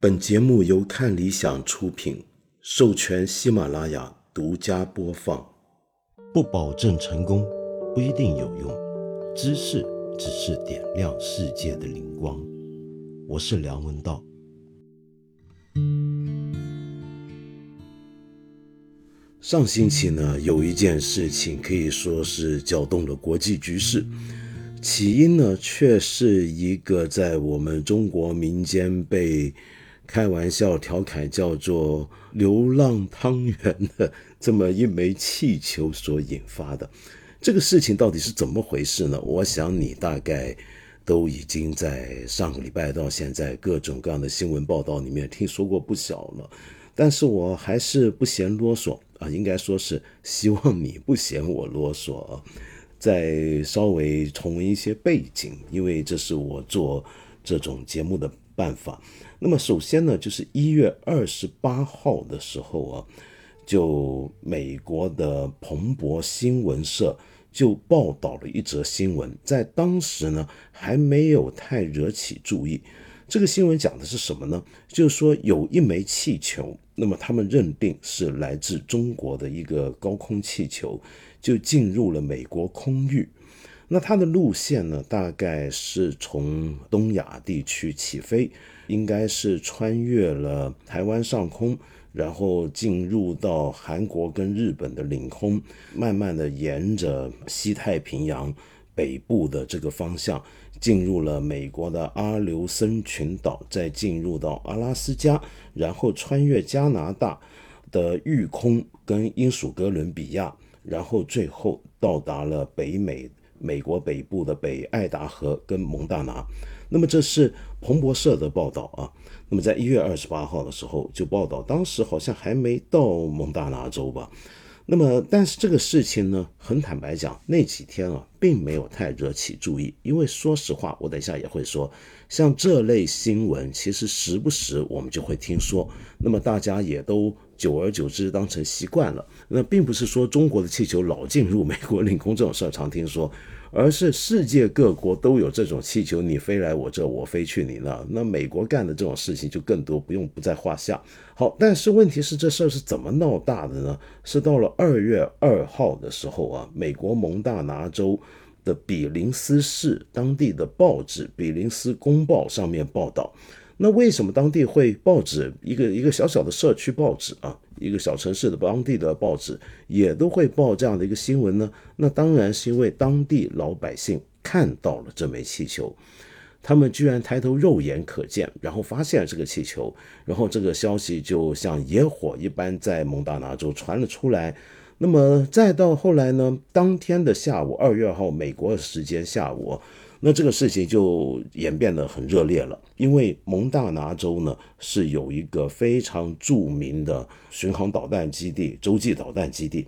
本节目由看理想出品，授权喜马拉雅独家播放。不保证成功，不一定有用。知识只是点亮世界的灵光。我是梁文道。上星期呢，有一件事情可以说是搅动了国际局势。起因呢，却是一个在我们中国民间被开玩笑调侃叫做“流浪汤圆”的这么一枚气球所引发的。这个事情到底是怎么回事呢？我想你大概都已经在上个礼拜到现在各种各样的新闻报道里面听说过不少了。但是我还是不嫌啰嗦啊，应该说是希望你不嫌我啰嗦啊。再稍微重温一些背景，因为这是我做这种节目的办法。那么首先呢，就是一月二十八号的时候啊，就美国的彭博新闻社就报道了一则新闻，在当时呢还没有太惹起注意。这个新闻讲的是什么呢？就是说有一枚气球，那么他们认定是来自中国的一个高空气球。就进入了美国空域，那它的路线呢，大概是从东亚地区起飞，应该是穿越了台湾上空，然后进入到韩国跟日本的领空，慢慢的沿着西太平洋北部的这个方向，进入了美国的阿留申群岛，再进入到阿拉斯加，然后穿越加拿大的域空跟英属哥伦比亚。然后最后到达了北美，美国北部的北爱达荷跟蒙大拿。那么这是彭博社的报道啊。那么在一月二十八号的时候就报道，当时好像还没到蒙大拿州吧。那么但是这个事情呢，很坦白讲，那几天啊，并没有太惹起注意。因为说实话，我等一下也会说，像这类新闻，其实时不时我们就会听说。那么大家也都。久而久之，当成习惯了。那并不是说中国的气球老进入美国领空这种事儿常听说，而是世界各国都有这种气球，你飞来我这，我飞去你那。那美国干的这种事情就更多，不用不在话下。好，但是问题是这事儿是怎么闹大的呢？是到了二月二号的时候啊，美国蒙大拿州的比林斯市当地的报纸《比林斯公报》上面报道。那为什么当地会报纸一个一个小小的社区报纸啊，一个小城市的当地的报纸也都会报这样的一个新闻呢？那当然是因为当地老百姓看到了这枚气球，他们居然抬头肉眼可见，然后发现了这个气球，然后这个消息就像野火一般在蒙大拿州传了出来。那么再到后来呢，当天的下午，二月二号美国时间下午。那这个事情就演变得很热烈了，因为蒙大拿州呢是有一个非常著名的巡航导弹基地、洲际导弹基地。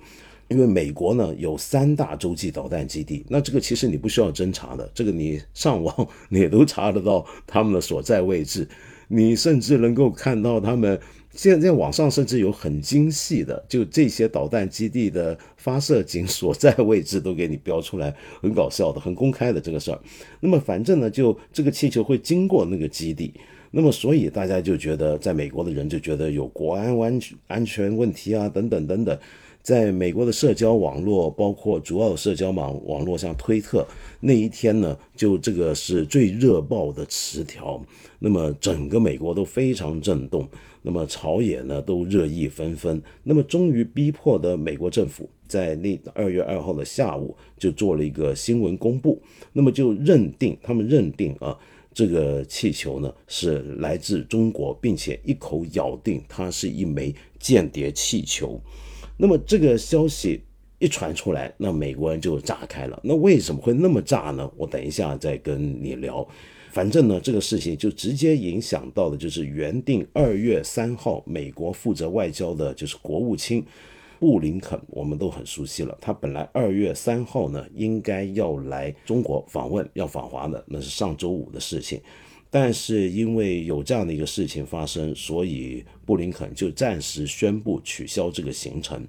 因为美国呢有三大洲际导弹基地，那这个其实你不需要侦查的，这个你上网你都查得到他们的所在位置，你甚至能够看到他们。现在网上甚至有很精细的，就这些导弹基地的发射井所在位置都给你标出来，很搞笑的，很公开的这个事儿。那么反正呢，就这个气球会经过那个基地，那么所以大家就觉得，在美国的人就觉得有国安安安全问题啊，等等等等。在美国的社交网络，包括主要的社交网网络，像推特，那一天呢，就这个是最热爆的词条。那么整个美国都非常震动，那么朝野呢都热议纷纷。那么终于逼迫的美国政府在那二月二号的下午就做了一个新闻公布，那么就认定他们认定啊，这个气球呢是来自中国，并且一口咬定它是一枚间谍气球。那么这个消息一传出来，那美国人就炸开了。那为什么会那么炸呢？我等一下再跟你聊。反正呢，这个事情就直接影响到的就是原定二月三号美国负责外交的，就是国务卿布林肯，我们都很熟悉了。他本来二月三号呢应该要来中国访问，要访华的，那是上周五的事情。但是因为有这样的一个事情发生，所以布林肯就暂时宣布取消这个行程。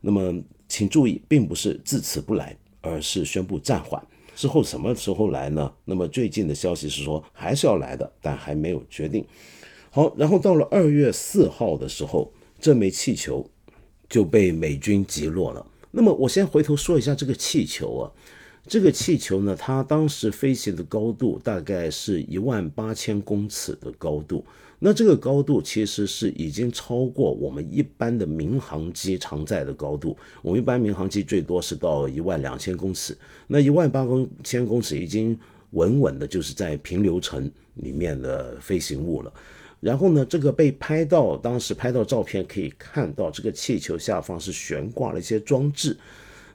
那么，请注意，并不是自此不来，而是宣布暂缓。之后什么时候来呢？那么最近的消息是说还是要来的，但还没有决定。好，然后到了二月四号的时候，这枚气球就被美军击落了。那么我先回头说一下这个气球啊，这个气球呢，它当时飞行的高度大概是一万八千公尺的高度。那这个高度其实是已经超过我们一般的民航机常在的高度。我们一般民航机最多是到一万两千公尺，那一万八公千公尺已经稳稳的就是在平流层里面的飞行物了。然后呢，这个被拍到，当时拍到照片可以看到，这个气球下方是悬挂了一些装置。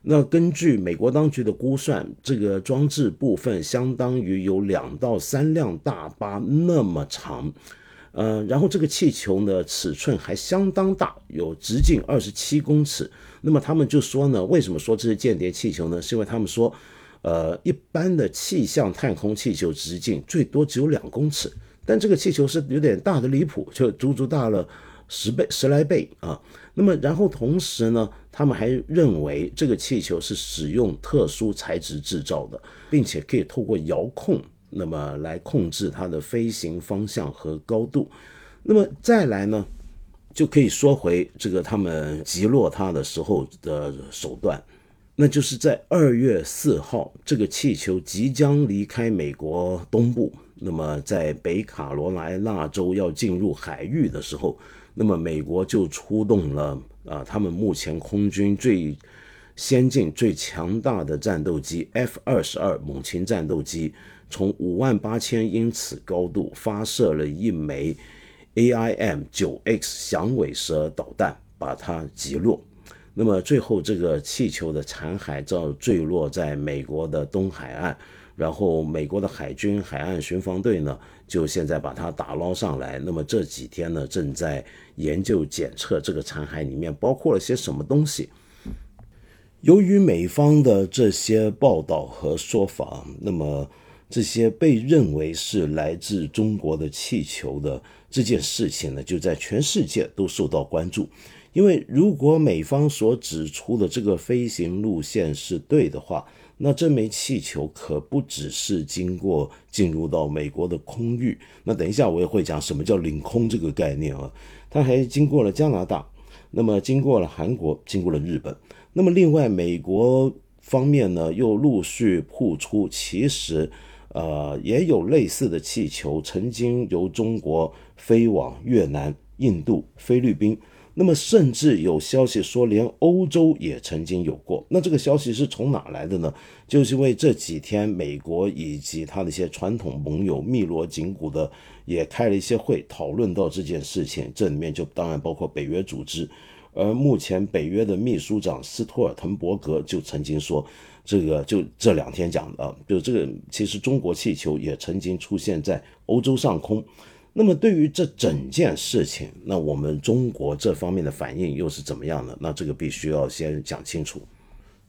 那根据美国当局的估算，这个装置部分相当于有两到三辆大巴那么长。呃，然后这个气球呢，尺寸还相当大，有直径二十七公尺。那么他们就说呢，为什么说这是间谍气球呢？是因为他们说，呃，一般的气象探空气球直径最多只有两公尺，但这个气球是有点大的离谱，就足足大了十倍、十来倍啊。那么然后同时呢，他们还认为这个气球是使用特殊材质制造的，并且可以透过遥控。那么来控制它的飞行方向和高度，那么再来呢，就可以说回这个他们击落它的时候的手段，那就是在二月四号，这个气球即将离开美国东部，那么在北卡罗来纳州要进入海域的时候，那么美国就出动了啊，他们目前空军最先进、最强大的战斗机 F 二十二猛禽战斗机。从五万八千英尺高度发射了一枚 AIM 九 X 响尾蛇导弹，把它击落。那么最后，这个气球的残骸照坠落在美国的东海岸，然后美国的海军海岸巡防队呢，就现在把它打捞上来。那么这几天呢，正在研究检测这个残骸里面包括了些什么东西。由于美方的这些报道和说法，那么。这些被认为是来自中国的气球的这件事情呢，就在全世界都受到关注。因为如果美方所指出的这个飞行路线是对的话，那这枚气球可不只是经过进入到美国的空域。那等一下我也会讲什么叫领空这个概念啊，它还经过了加拿大，那么经过了韩国，经过了日本。那么另外美国方面呢，又陆续曝出，其实。呃，也有类似的气球曾经由中国飞往越南、印度、菲律宾，那么甚至有消息说连欧洲也曾经有过。那这个消息是从哪来的呢？就是因为这几天美国以及他的一些传统盟友密罗紧鼓的也开了一些会，讨论到这件事情。这里面就当然包括北约组织，而目前北约的秘书长斯托尔滕伯格就曾经说。这个就这两天讲的，就这个其实中国气球也曾经出现在欧洲上空。那么对于这整件事情，那我们中国这方面的反应又是怎么样的？那这个必须要先讲清楚。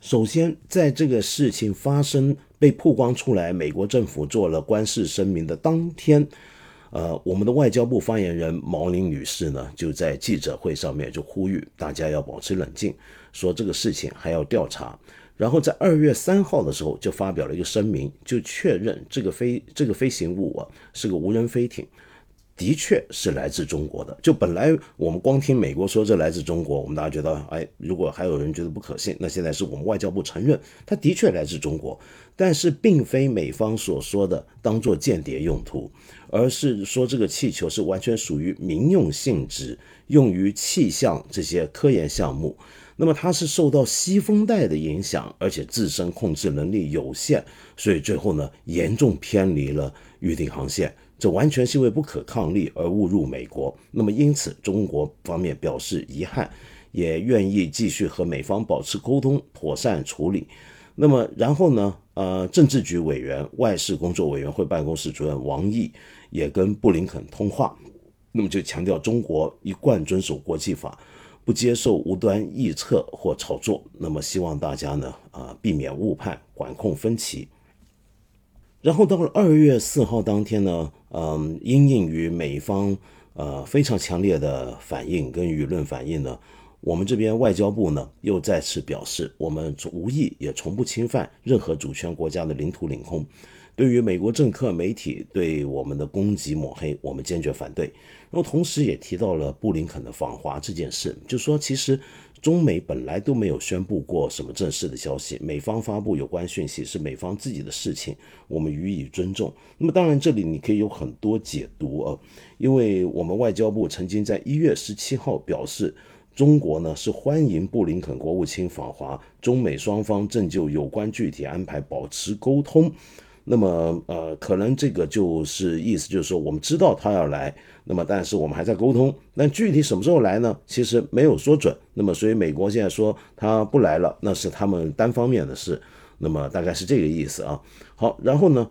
首先，在这个事情发生被曝光出来，美国政府做了官事声明的当天，呃，我们的外交部发言人毛宁女士呢，就在记者会上面就呼吁大家要保持冷静，说这个事情还要调查。然后在二月三号的时候，就发表了一个声明，就确认这个飞这个飞行物啊是个无人飞艇，的确是来自中国的。就本来我们光听美国说这来自中国，我们大家觉得，哎，如果还有人觉得不可信，那现在是我们外交部承认，它的确来自中国，但是并非美方所说的当做间谍用途，而是说这个气球是完全属于民用性质，用于气象这些科研项目。那么它是受到西风带的影响，而且自身控制能力有限，所以最后呢严重偏离了预定航线，这完全是因为不可抗力而误入美国。那么因此中国方面表示遗憾，也愿意继续和美方保持沟通，妥善处理。那么然后呢，呃，政治局委员、外事工作委员会办公室主任王毅也跟布林肯通话，那么就强调中国一贯遵守国际法。不接受无端臆测或炒作，那么希望大家呢啊避免误判，管控分歧。然后到了二月四号当天呢，嗯，因应于美方呃非常强烈的反应跟舆论反应呢，我们这边外交部呢又再次表示，我们无意也从不侵犯任何主权国家的领土领空。对于美国政客媒体对我们的攻击抹黑，我们坚决反对。然后同时也提到了布林肯的访华这件事，就说其实中美本来都没有宣布过什么正式的消息，美方发布有关讯息是美方自己的事情，我们予以尊重。那么当然这里你可以有很多解读啊，因为我们外交部曾经在一月十七号表示，中国呢是欢迎布林肯国务卿访华，中美双方正就有关具体安排保持沟通。那么，呃，可能这个就是意思，就是说我们知道他要来，那么但是我们还在沟通，那具体什么时候来呢？其实没有说准。那么，所以美国现在说他不来了，那是他们单方面的事。那么大概是这个意思啊。好，然后呢，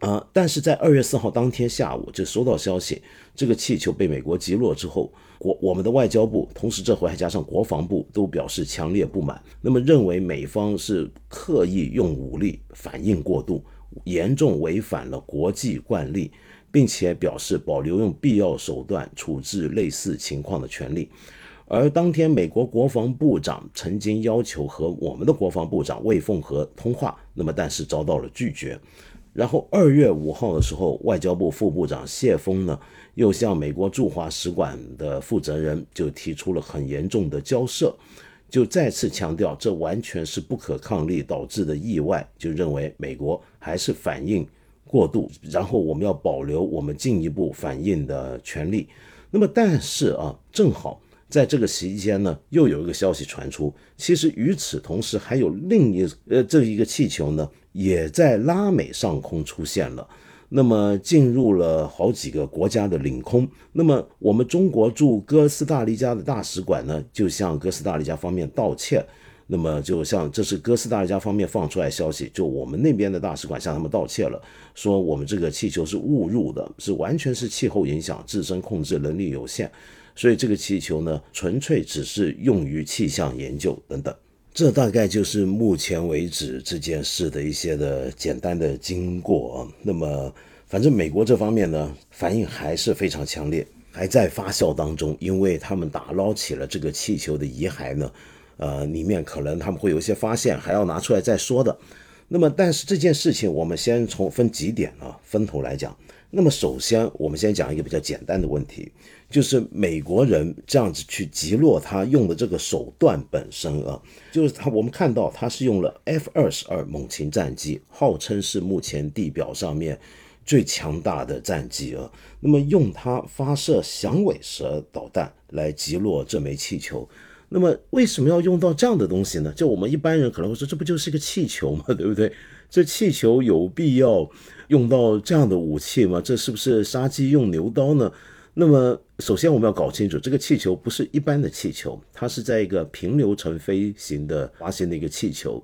啊，但是在二月四号当天下午就收到消息，这个气球被美国击落之后，国我们的外交部，同时这回还加上国防部都表示强烈不满，那么认为美方是刻意用武力反应过度。严重违反了国际惯例，并且表示保留用必要手段处置类似情况的权利。而当天，美国国防部长曾经要求和我们的国防部长魏凤和通话，那么但是遭到了拒绝。然后二月五号的时候，外交部副部长谢峰呢，又向美国驻华使馆的负责人就提出了很严重的交涉。就再次强调，这完全是不可抗力导致的意外，就认为美国还是反应过度，然后我们要保留我们进一步反应的权利。那么，但是啊，正好在这个期间呢，又有一个消息传出，其实与此同时，还有另一呃这一个气球呢，也在拉美上空出现了。那么进入了好几个国家的领空，那么我们中国驻哥斯达黎加的大使馆呢，就向哥斯达黎加方面道歉。那么就像这是哥斯达黎加方面放出来消息，就我们那边的大使馆向他们道歉了，说我们这个气球是误入的，是完全是气候影响，自身控制能力有限，所以这个气球呢，纯粹只是用于气象研究等等。这大概就是目前为止这件事的一些的简单的经过。那么，反正美国这方面呢，反应还是非常强烈，还在发酵当中，因为他们打捞起了这个气球的遗骸呢，呃，里面可能他们会有一些发现，还要拿出来再说的。那么，但是这件事情，我们先从分几点啊，分头来讲。那么，首先我们先讲一个比较简单的问题。就是美国人这样子去击落他用的这个手段本身啊，就是他我们看到他是用了 F 二十二猛禽战机，号称是目前地表上面最强大的战机啊。那么用它发射响尾蛇导弹来击落这枚气球，那么为什么要用到这样的东西呢？就我们一般人可能会说，这不就是一个气球吗？对不对？这气球有必要用到这样的武器吗？这是不是杀鸡用牛刀呢？那么，首先我们要搞清楚，这个气球不是一般的气球，它是在一个平流层飞行的滑行的一个气球。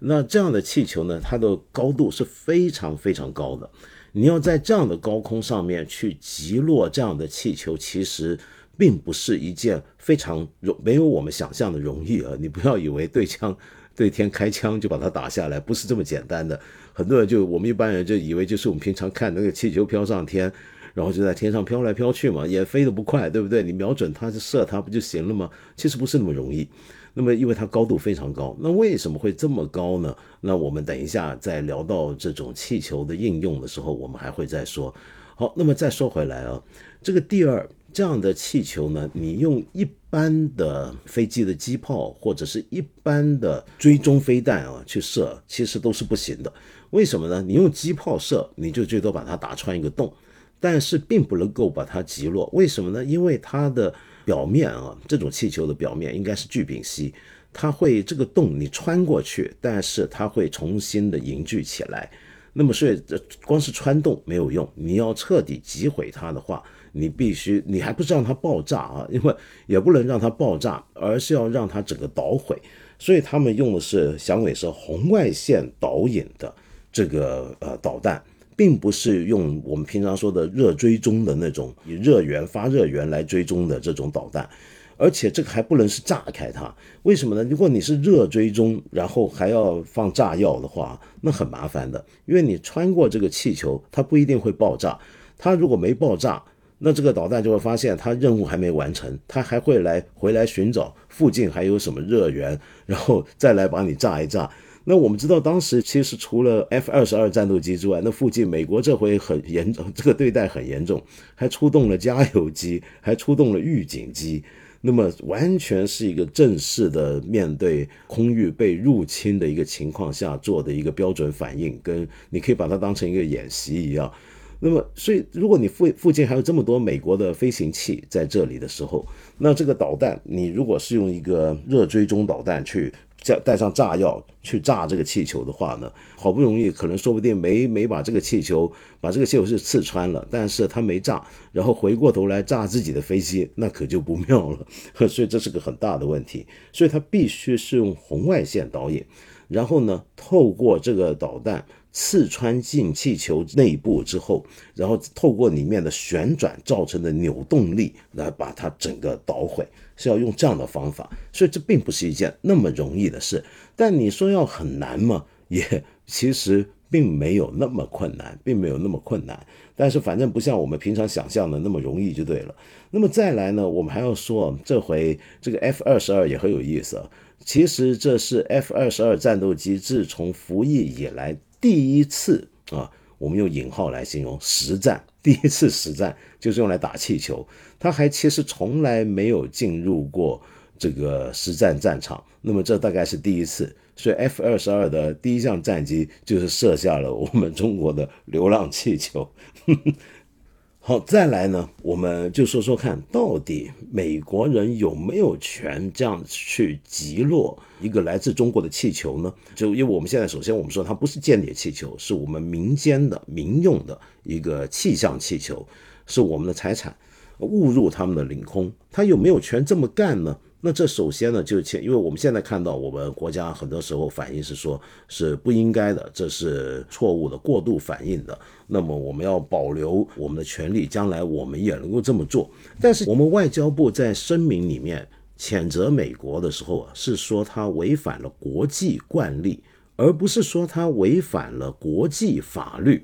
那这样的气球呢，它的高度是非常非常高的。你要在这样的高空上面去击落这样的气球，其实并不是一件非常容没有我们想象的容易啊！你不要以为对枪 对天开枪就把它打下来，不是这么简单的。很多人就我们一般人就以为就是我们平常看那个气球飘上天。然后就在天上飘来飘去嘛，也飞得不快，对不对？你瞄准它就射它不就行了吗？其实不是那么容易。那么因为它高度非常高，那为什么会这么高呢？那我们等一下在聊到这种气球的应用的时候，我们还会再说。好，那么再说回来啊，这个第二这样的气球呢，你用一般的飞机的机炮或者是一般的追踪飞弹啊去射，其实都是不行的。为什么呢？你用机炮射，你就最多把它打穿一个洞。但是并不能够把它击落，为什么呢？因为它的表面啊，这种气球的表面应该是聚丙烯，它会这个洞你穿过去，但是它会重新的凝聚起来。那么所以这光是穿洞没有用，你要彻底击毁它的话，你必须你还不是让它爆炸啊？因为也不能让它爆炸，而是要让它整个捣毁。所以他们用的是响尾蛇红外线导引的这个呃导弹。并不是用我们平常说的热追踪的那种以热源发热源来追踪的这种导弹，而且这个还不能是炸开它，为什么呢？如果你是热追踪，然后还要放炸药的话，那很麻烦的，因为你穿过这个气球，它不一定会爆炸。它如果没爆炸，那这个导弹就会发现它任务还没完成，它还会来回来寻找附近还有什么热源，然后再来把你炸一炸。那我们知道，当时其实除了 F 二十二战斗机之外，那附近美国这回很严重，这个对待很严重，还出动了加油机，还出动了预警机。那么完全是一个正式的面对空域被入侵的一个情况下做的一个标准反应，跟你可以把它当成一个演习一样。那么，所以如果你附附近还有这么多美国的飞行器在这里的时候，那这个导弹你如果是用一个热追踪导弹去。加带上炸药去炸这个气球的话呢，好不容易可能说不定没没把这个气球把这个气球是刺穿了，但是他没炸，然后回过头来炸自己的飞机，那可就不妙了。所以这是个很大的问题，所以他必须是用红外线导引，然后呢，透过这个导弹。刺穿进气球内部之后，然后透过里面的旋转造成的扭动力来把它整个捣毁，是要用这样的方法，所以这并不是一件那么容易的事。但你说要很难吗？也其实并没有那么困难，并没有那么困难。但是反正不像我们平常想象的那么容易就对了。那么再来呢，我们还要说，这回这个 F 二十二也很有意思。其实这是 F 二十二战斗机自从服役以来。第一次啊，我们用引号来形容实战，第一次实战就是用来打气球。他还其实从来没有进入过这个实战战场，那么这大概是第一次。所以 F 二十二的第一项战机就是射下了我们中国的流浪气球。好，再来呢，我们就说说看到底美国人有没有权这样去击落一个来自中国的气球呢？就因为我们现在首先我们说它不是间谍气球，是我们民间的民用的一个气象气球，是我们的财产，误入他们的领空，他有没有权这么干呢？那这首先呢，就前，因为我们现在看到我们国家很多时候反应是说，是不应该的，这是错误的、过度反应的。那么我们要保留我们的权利，将来我们也能够这么做。但是我们外交部在声明里面谴责美国的时候啊，是说他违反了国际惯例，而不是说他违反了国际法律。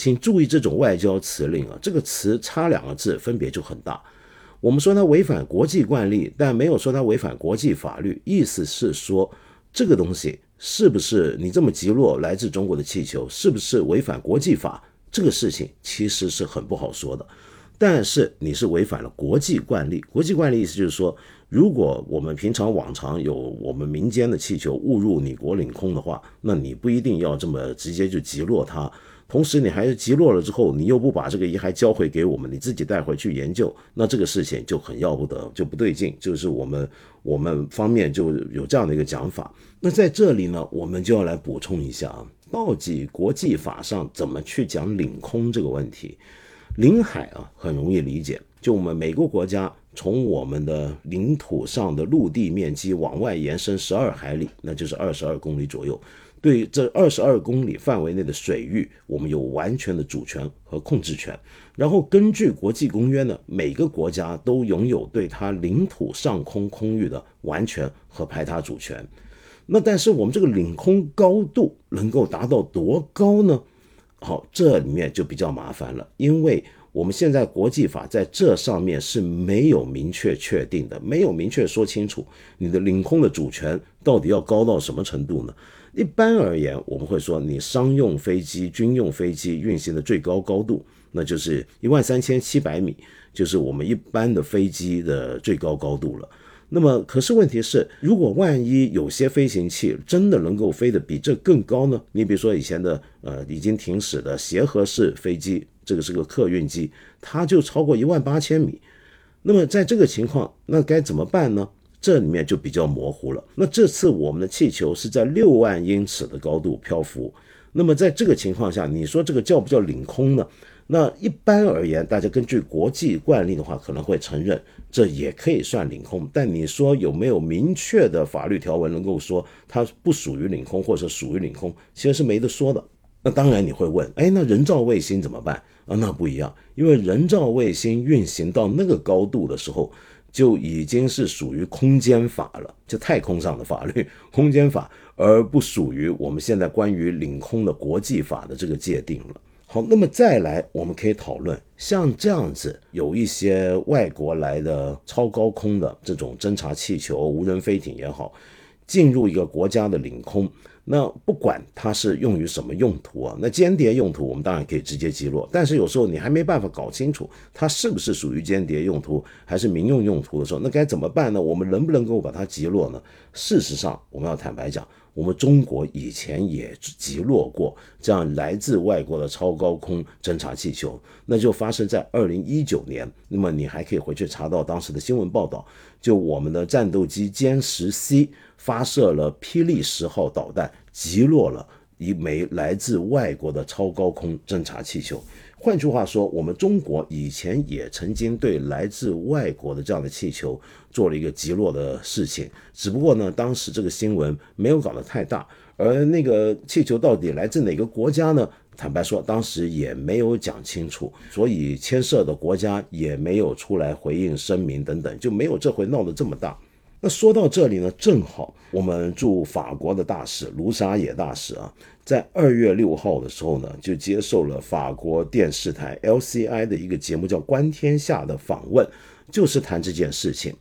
请注意这种外交辞令啊，这个词差两个字，分别就很大。我们说它违反国际惯例，但没有说它违反国际法律。意思是说，这个东西是不是你这么击落来自中国的气球，是不是违反国际法？这个事情其实是很不好说的。但是你是违反了国际惯例。国际惯例意思就是说，如果我们平常往常有我们民间的气球误入你国领空的话，那你不一定要这么直接就击落它。同时，你还是击落了之后，你又不把这个遗骸交回给我们，你自己带回去研究，那这个事情就很要不得，就不对劲。就是我们我们方面就有这样的一个讲法。那在这里呢，我们就要来补充一下啊，到底国际法上怎么去讲领空这个问题？领海啊，很容易理解，就我们每个国家从我们的领土上的陆地面积往外延伸十二海里，那就是二十二公里左右。对这二十二公里范围内的水域，我们有完全的主权和控制权。然后根据国际公约呢，每个国家都拥有对它领土上空空域的完全和排他主权。那但是我们这个领空高度能够达到多高呢？好，这里面就比较麻烦了，因为我们现在国际法在这上面是没有明确确定的，没有明确说清楚你的领空的主权到底要高到什么程度呢？一般而言，我们会说，你商用飞机、军用飞机运行的最高高度，那就是一万三千七百米，就是我们一般的飞机的最高高度了。那么，可是问题是，如果万一有些飞行器真的能够飞得比这更高呢？你比如说以前的呃已经停驶的协和式飞机，这个是个客运机，它就超过一万八千米。那么在这个情况，那该怎么办呢？这里面就比较模糊了。那这次我们的气球是在六万英尺的高度漂浮，那么在这个情况下，你说这个叫不叫领空呢？那一般而言，大家根据国际惯例的话，可能会承认这也可以算领空。但你说有没有明确的法律条文能够说它不属于领空或者属于领空？其实是没得说的。那当然你会问，哎，那人造卫星怎么办啊？那不一样，因为人造卫星运行到那个高度的时候。就已经是属于空间法了，就太空上的法律，空间法，而不属于我们现在关于领空的国际法的这个界定了。好，那么再来，我们可以讨论像这样子有一些外国来的超高空的这种侦察气球、无人飞艇也好，进入一个国家的领空。那不管它是用于什么用途啊，那间谍用途我们当然可以直接击落，但是有时候你还没办法搞清楚它是不是属于间谍用途还是民用用途的时候，那该怎么办呢？我们能不能够把它击落呢？事实上，我们要坦白讲。我们中国以前也击落过这样来自外国的超高空侦察气球，那就发生在二零一九年。那么你还可以回去查到当时的新闻报道，就我们的战斗机歼十 C 发射了霹雳十号导弹，击落了一枚来自外国的超高空侦察气球。换句话说，我们中国以前也曾经对来自外国的这样的气球做了一个击落的事情，只不过呢，当时这个新闻没有搞得太大，而那个气球到底来自哪个国家呢？坦白说，当时也没有讲清楚，所以牵涉的国家也没有出来回应声明等等，就没有这回闹得这么大。那说到这里呢，正好我们驻法国的大使卢沙野大使啊。在二月六号的时候呢，就接受了法国电视台 LCI 的一个节目，叫《观天下》的访问，就是谈这件事情。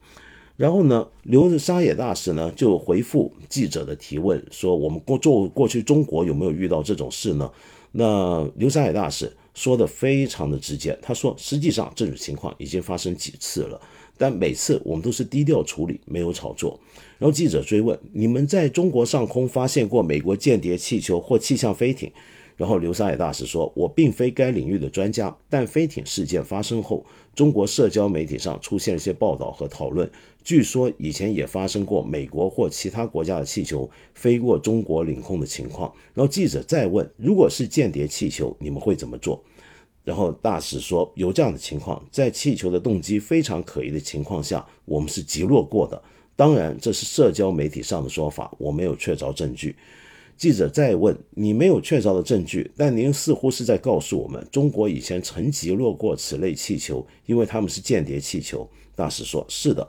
然后呢，刘沙野大使呢就回复记者的提问，说：“我们过做过去中国有没有遇到这种事呢？”那刘沙野大使说的非常的直接，他说：“实际上这种情况已经发生几次了。”但每次我们都是低调处理，没有炒作。然后记者追问：“你们在中国上空发现过美国间谍气球或气象飞艇？”然后刘沙野大使说：“我并非该领域的专家，但飞艇事件发生后，中国社交媒体上出现了一些报道和讨论。据说以前也发生过美国或其他国家的气球飞过中国领空的情况。”然后记者再问：“如果是间谍气球，你们会怎么做？”然后大使说，有这样的情况，在气球的动机非常可疑的情况下，我们是击落过的。当然，这是社交媒体上的说法，我没有确凿证据。记者再问，你没有确凿的证据，但您似乎是在告诉我们，中国以前曾击落过此类气球，因为他们是间谍气球。大使说，是的。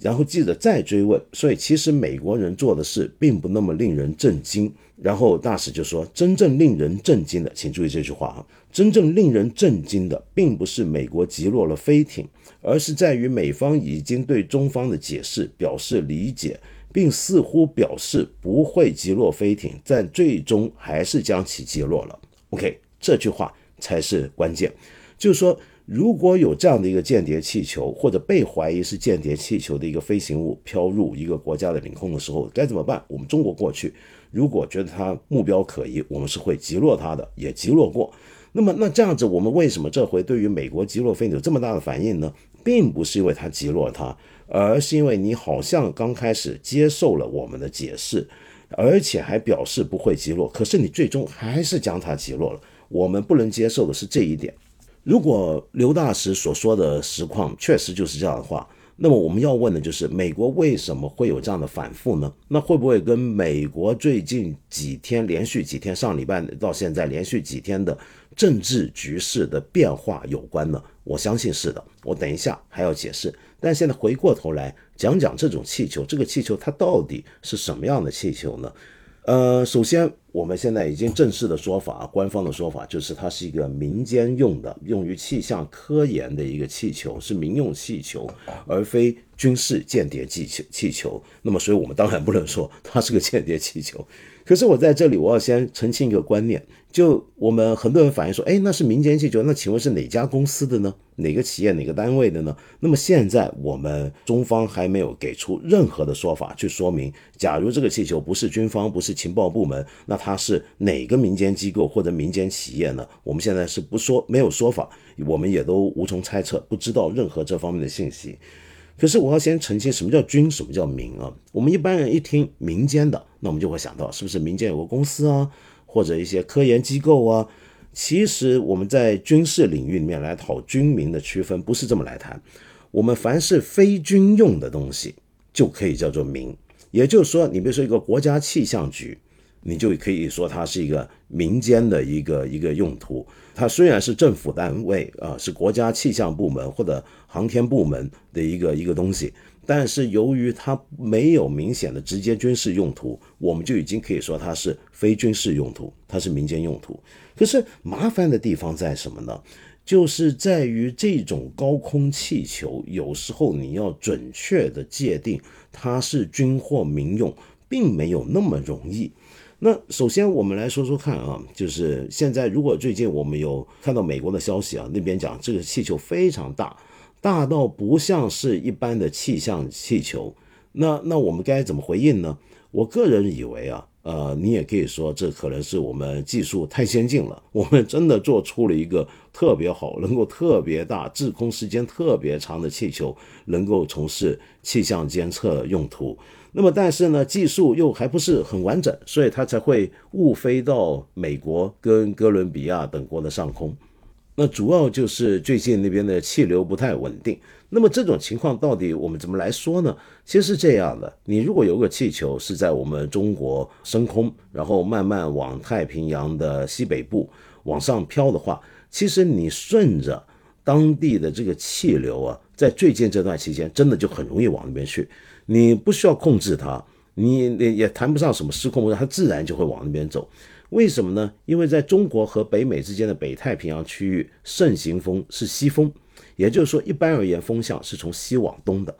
然后记者再追问，所以其实美国人做的事并不那么令人震惊。然后大使就说：“真正令人震惊的，请注意这句话啊，真正令人震惊的，并不是美国击落了飞艇，而是在于美方已经对中方的解释表示理解，并似乎表示不会击落飞艇，但最终还是将其击落了。”OK，这句话才是关键，就是说。如果有这样的一个间谍气球，或者被怀疑是间谍气球的一个飞行物飘入一个国家的领空的时候，该怎么办？我们中国过去，如果觉得它目标可疑，我们是会击落它的，也击落过。那么，那这样子，我们为什么这回对于美国击落飞艇有这么大的反应呢？并不是因为它击落它，而是因为你好像刚开始接受了我们的解释，而且还表示不会击落，可是你最终还是将它击落了。我们不能接受的是这一点。如果刘大使所说的实况确实就是这样的话，那么我们要问的就是美国为什么会有这样的反复呢？那会不会跟美国最近几天连续几天上礼拜到现在连续几天的政治局势的变化有关呢？我相信是的。我等一下还要解释，但现在回过头来讲讲这种气球，这个气球它到底是什么样的气球呢？呃，首先，我们现在已经正式的说法，官方的说法就是它是一个民间用的，用于气象科研的一个气球，是民用气球，而非军事间谍气球。气球，那么，所以我们当然不能说它是个间谍气球。可是我在这里，我要先澄清一个观念，就我们很多人反映说，哎，那是民间气球，那请问是哪家公司的呢？哪个企业、哪个单位的呢？那么现在我们中方还没有给出任何的说法去说明，假如这个气球不是军方、不是情报部门，那它是哪个民间机构或者民间企业呢？我们现在是不说，没有说法，我们也都无从猜测，不知道任何这方面的信息。可是我要先澄清，什么叫军，什么叫民啊？我们一般人一听民间的，那我们就会想到是不是民间有个公司啊，或者一些科研机构啊？其实我们在军事领域里面来讨军民的区分，不是这么来谈。我们凡是非军用的东西，就可以叫做民。也就是说，你比如说一个国家气象局。你就可以说它是一个民间的一个一个用途。它虽然是政府单位啊，是国家气象部门或者航天部门的一个一个东西，但是由于它没有明显的直接军事用途，我们就已经可以说它是非军事用途，它是民间用途。可是麻烦的地方在什么呢？就是在于这种高空气球，有时候你要准确的界定它是军或民用，并没有那么容易。那首先我们来说说看啊，就是现在如果最近我们有看到美国的消息啊，那边讲这个气球非常大，大到不像是一般的气象气球，那那我们该怎么回应呢？我个人以为啊。呃，你也可以说，这可能是我们技术太先进了，我们真的做出了一个特别好、能够特别大、滞空时间特别长的气球，能够从事气象监测用途。那么，但是呢，技术又还不是很完整，所以它才会误飞到美国跟哥伦比亚等国的上空。那主要就是最近那边的气流不太稳定。那么这种情况到底我们怎么来说呢？其实是这样的：你如果有个气球是在我们中国升空，然后慢慢往太平洋的西北部往上飘的话，其实你顺着当地的这个气流啊，在最近这段期间，真的就很容易往那边去。你不需要控制它，你也谈不上什么失控，它自然就会往那边走。为什么呢？因为在中国和北美之间的北太平洋区域，盛行风是西风。也就是说，一般而言，风向是从西往东的。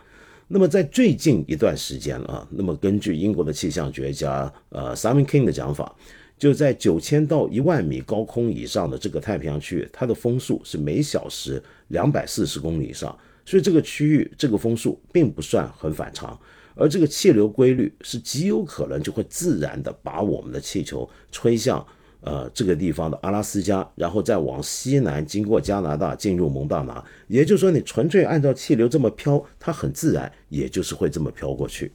那么，在最近一段时间啊，那么根据英国的气象学家呃 Simon King 的讲法，就在九千到一万米高空以上的这个太平洋区域，它的风速是每小时两百四十公里以上，所以这个区域这个风速并不算很反常，而这个气流规律是极有可能就会自然的把我们的气球吹向。呃，这个地方的阿拉斯加，然后再往西南经过加拿大进入蒙大拿，也就是说，你纯粹按照气流这么飘，它很自然，也就是会这么飘过去。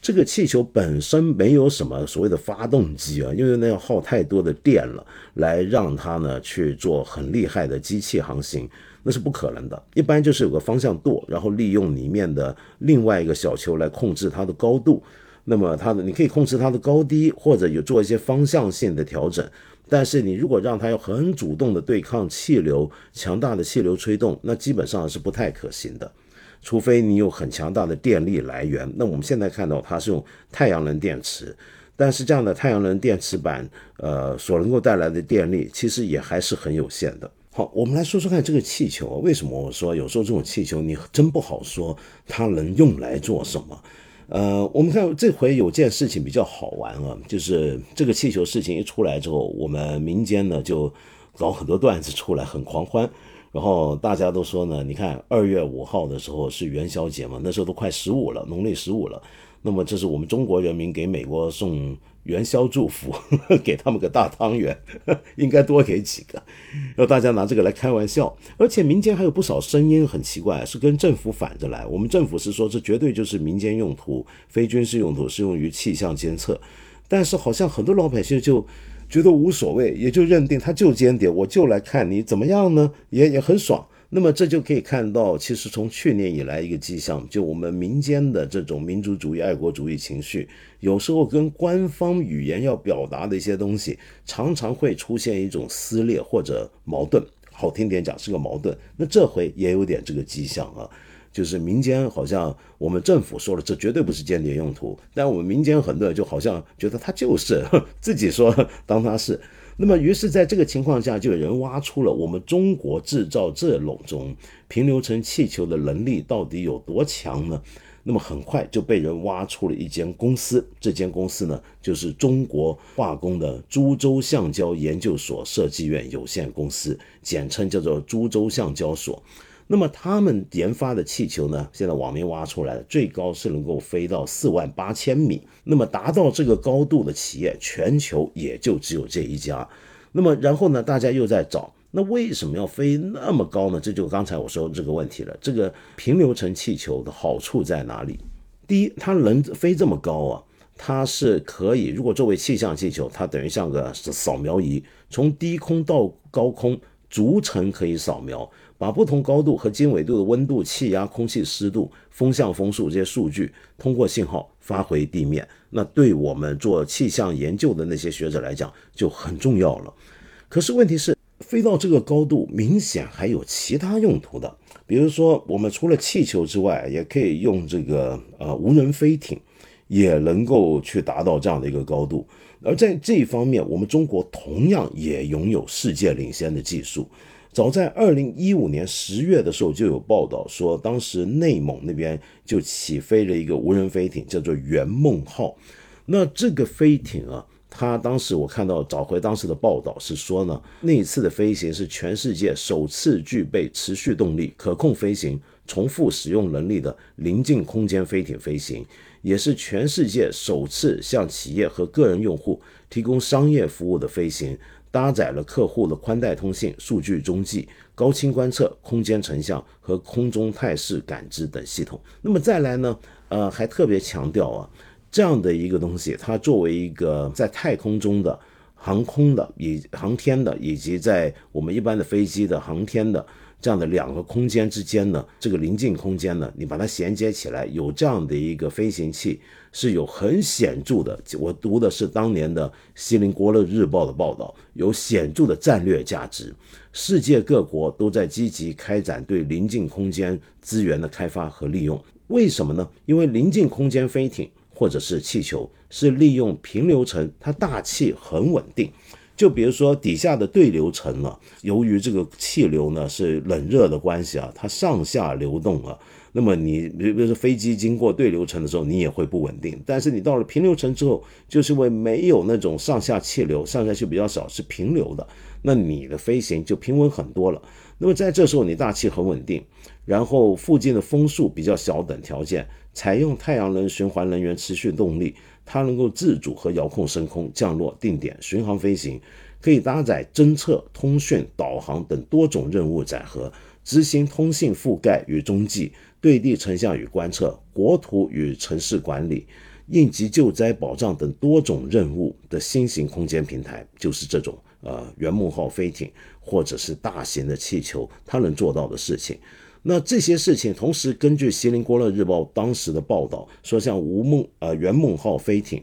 这个气球本身没有什么所谓的发动机啊，因为那要耗太多的电了，来让它呢去做很厉害的机器航行，那是不可能的。一般就是有个方向舵，然后利用里面的另外一个小球来控制它的高度。那么它的你可以控制它的高低，或者有做一些方向性的调整。但是你如果让它要很主动的对抗气流，强大的气流吹动，那基本上是不太可行的。除非你有很强大的电力来源。那我们现在看到它是用太阳能电池，但是这样的太阳能电池板，呃，所能够带来的电力其实也还是很有限的。好，我们来说说看这个气球，为什么我说有时候这种气球你真不好说它能用来做什么。呃，我们看这回有件事情比较好玩啊，就是这个气球事情一出来之后，我们民间呢就搞很多段子出来，很狂欢。然后大家都说呢，你看二月五号的时候是元宵节嘛，那时候都快十五了，农历十五了。那么这是我们中国人民给美国送。元宵祝福，给他们个大汤圆，应该多给几个，让大家拿这个来开玩笑。而且民间还有不少声音很奇怪，是跟政府反着来。我们政府是说这绝对就是民间用途，非军事用途，适用于气象监测。但是好像很多老百姓就觉得无所谓，也就认定他就间谍，我就来看你怎么样呢？也也很爽。那么这就可以看到，其实从去年以来一个迹象，就我们民间的这种民族主义、爱国主义情绪，有时候跟官方语言要表达的一些东西，常常会出现一种撕裂或者矛盾。好听点讲是个矛盾。那这回也有点这个迹象啊，就是民间好像我们政府说了，这绝对不是间谍用途，但我们民间很多人就好像觉得他就是 自己说当他是。那么，于是在这个情况下，就有人挖出了我们中国制造这种平流层气球的能力到底有多强呢？那么很快就被人挖出了一间公司，这间公司呢，就是中国化工的株洲橡胶研究所设计院有限公司，简称叫做株洲橡胶所。那么他们研发的气球呢？现在网民挖出来了最高是能够飞到四万八千米。那么达到这个高度的企业，全球也就只有这一家。那么然后呢，大家又在找，那为什么要飞那么高呢？这就刚才我说这个问题了。这个平流层气球的好处在哪里？第一，它能飞这么高啊，它是可以，如果作为气象气球，它等于像个扫描仪，从低空到高空逐层可以扫描。把不同高度和经纬度的温度、气压、空气湿度、风向、风速这些数据通过信号发回地面，那对我们做气象研究的那些学者来讲就很重要了。可是问题是，飞到这个高度，明显还有其他用途的，比如说我们除了气球之外，也可以用这个呃无人飞艇，也能够去达到这样的一个高度。而在这一方面，我们中国同样也拥有世界领先的技术。早在二零一五年十月的时候，就有报道说，当时内蒙那边就起飞了一个无人飞艇，叫做圆梦号。那这个飞艇啊，它当时我看到找回当时的报道是说呢，那一次的飞行是全世界首次具备持续动力、可控飞行、重复使用能力的临近空间飞艇飞行，也是全世界首次向企业和个人用户提供商业服务的飞行，搭载了客户的宽带通信、数据中继、高清观测、空间成像和空中态势感知等系统。那么再来呢，呃，还特别强调啊。这样的一个东西，它作为一个在太空中的航空的以航天的，以及在我们一般的飞机的航天的这样的两个空间之间呢，这个临近空间呢，你把它衔接起来，有这样的一个飞行器是有很显著的。我读的是当年的《西林国乐日报》的报道，有显著的战略价值。世界各国都在积极开展对临近空间资源的开发和利用。为什么呢？因为临近空间飞艇。或者是气球是利用平流层，它大气很稳定。就比如说底下的对流层啊，由于这个气流呢是冷热的关系啊，它上下流动啊。那么你比如说飞机经过对流层的时候，你也会不稳定。但是你到了平流层之后，就是因为没有那种上下气流，上下气比较少，是平流的，那你的飞行就平稳很多了。那么在这时候，你大气很稳定，然后附近的风速比较小等条件。采用太阳能循环能源持续动力，它能够自主和遥控升空、降落、定点、巡航飞行，可以搭载侦测、通讯、导航等多种任务载荷，执行通信覆盖与中继、对地成像与观测、国土与城市管理、应急救灾保障等多种任务的新型空间平台，就是这种呃圆梦号飞艇或者是大型的气球，它能做到的事情。那这些事情，同时根据《锡林郭勒日报》当时的报道说，像吴梦呃圆梦号飞艇，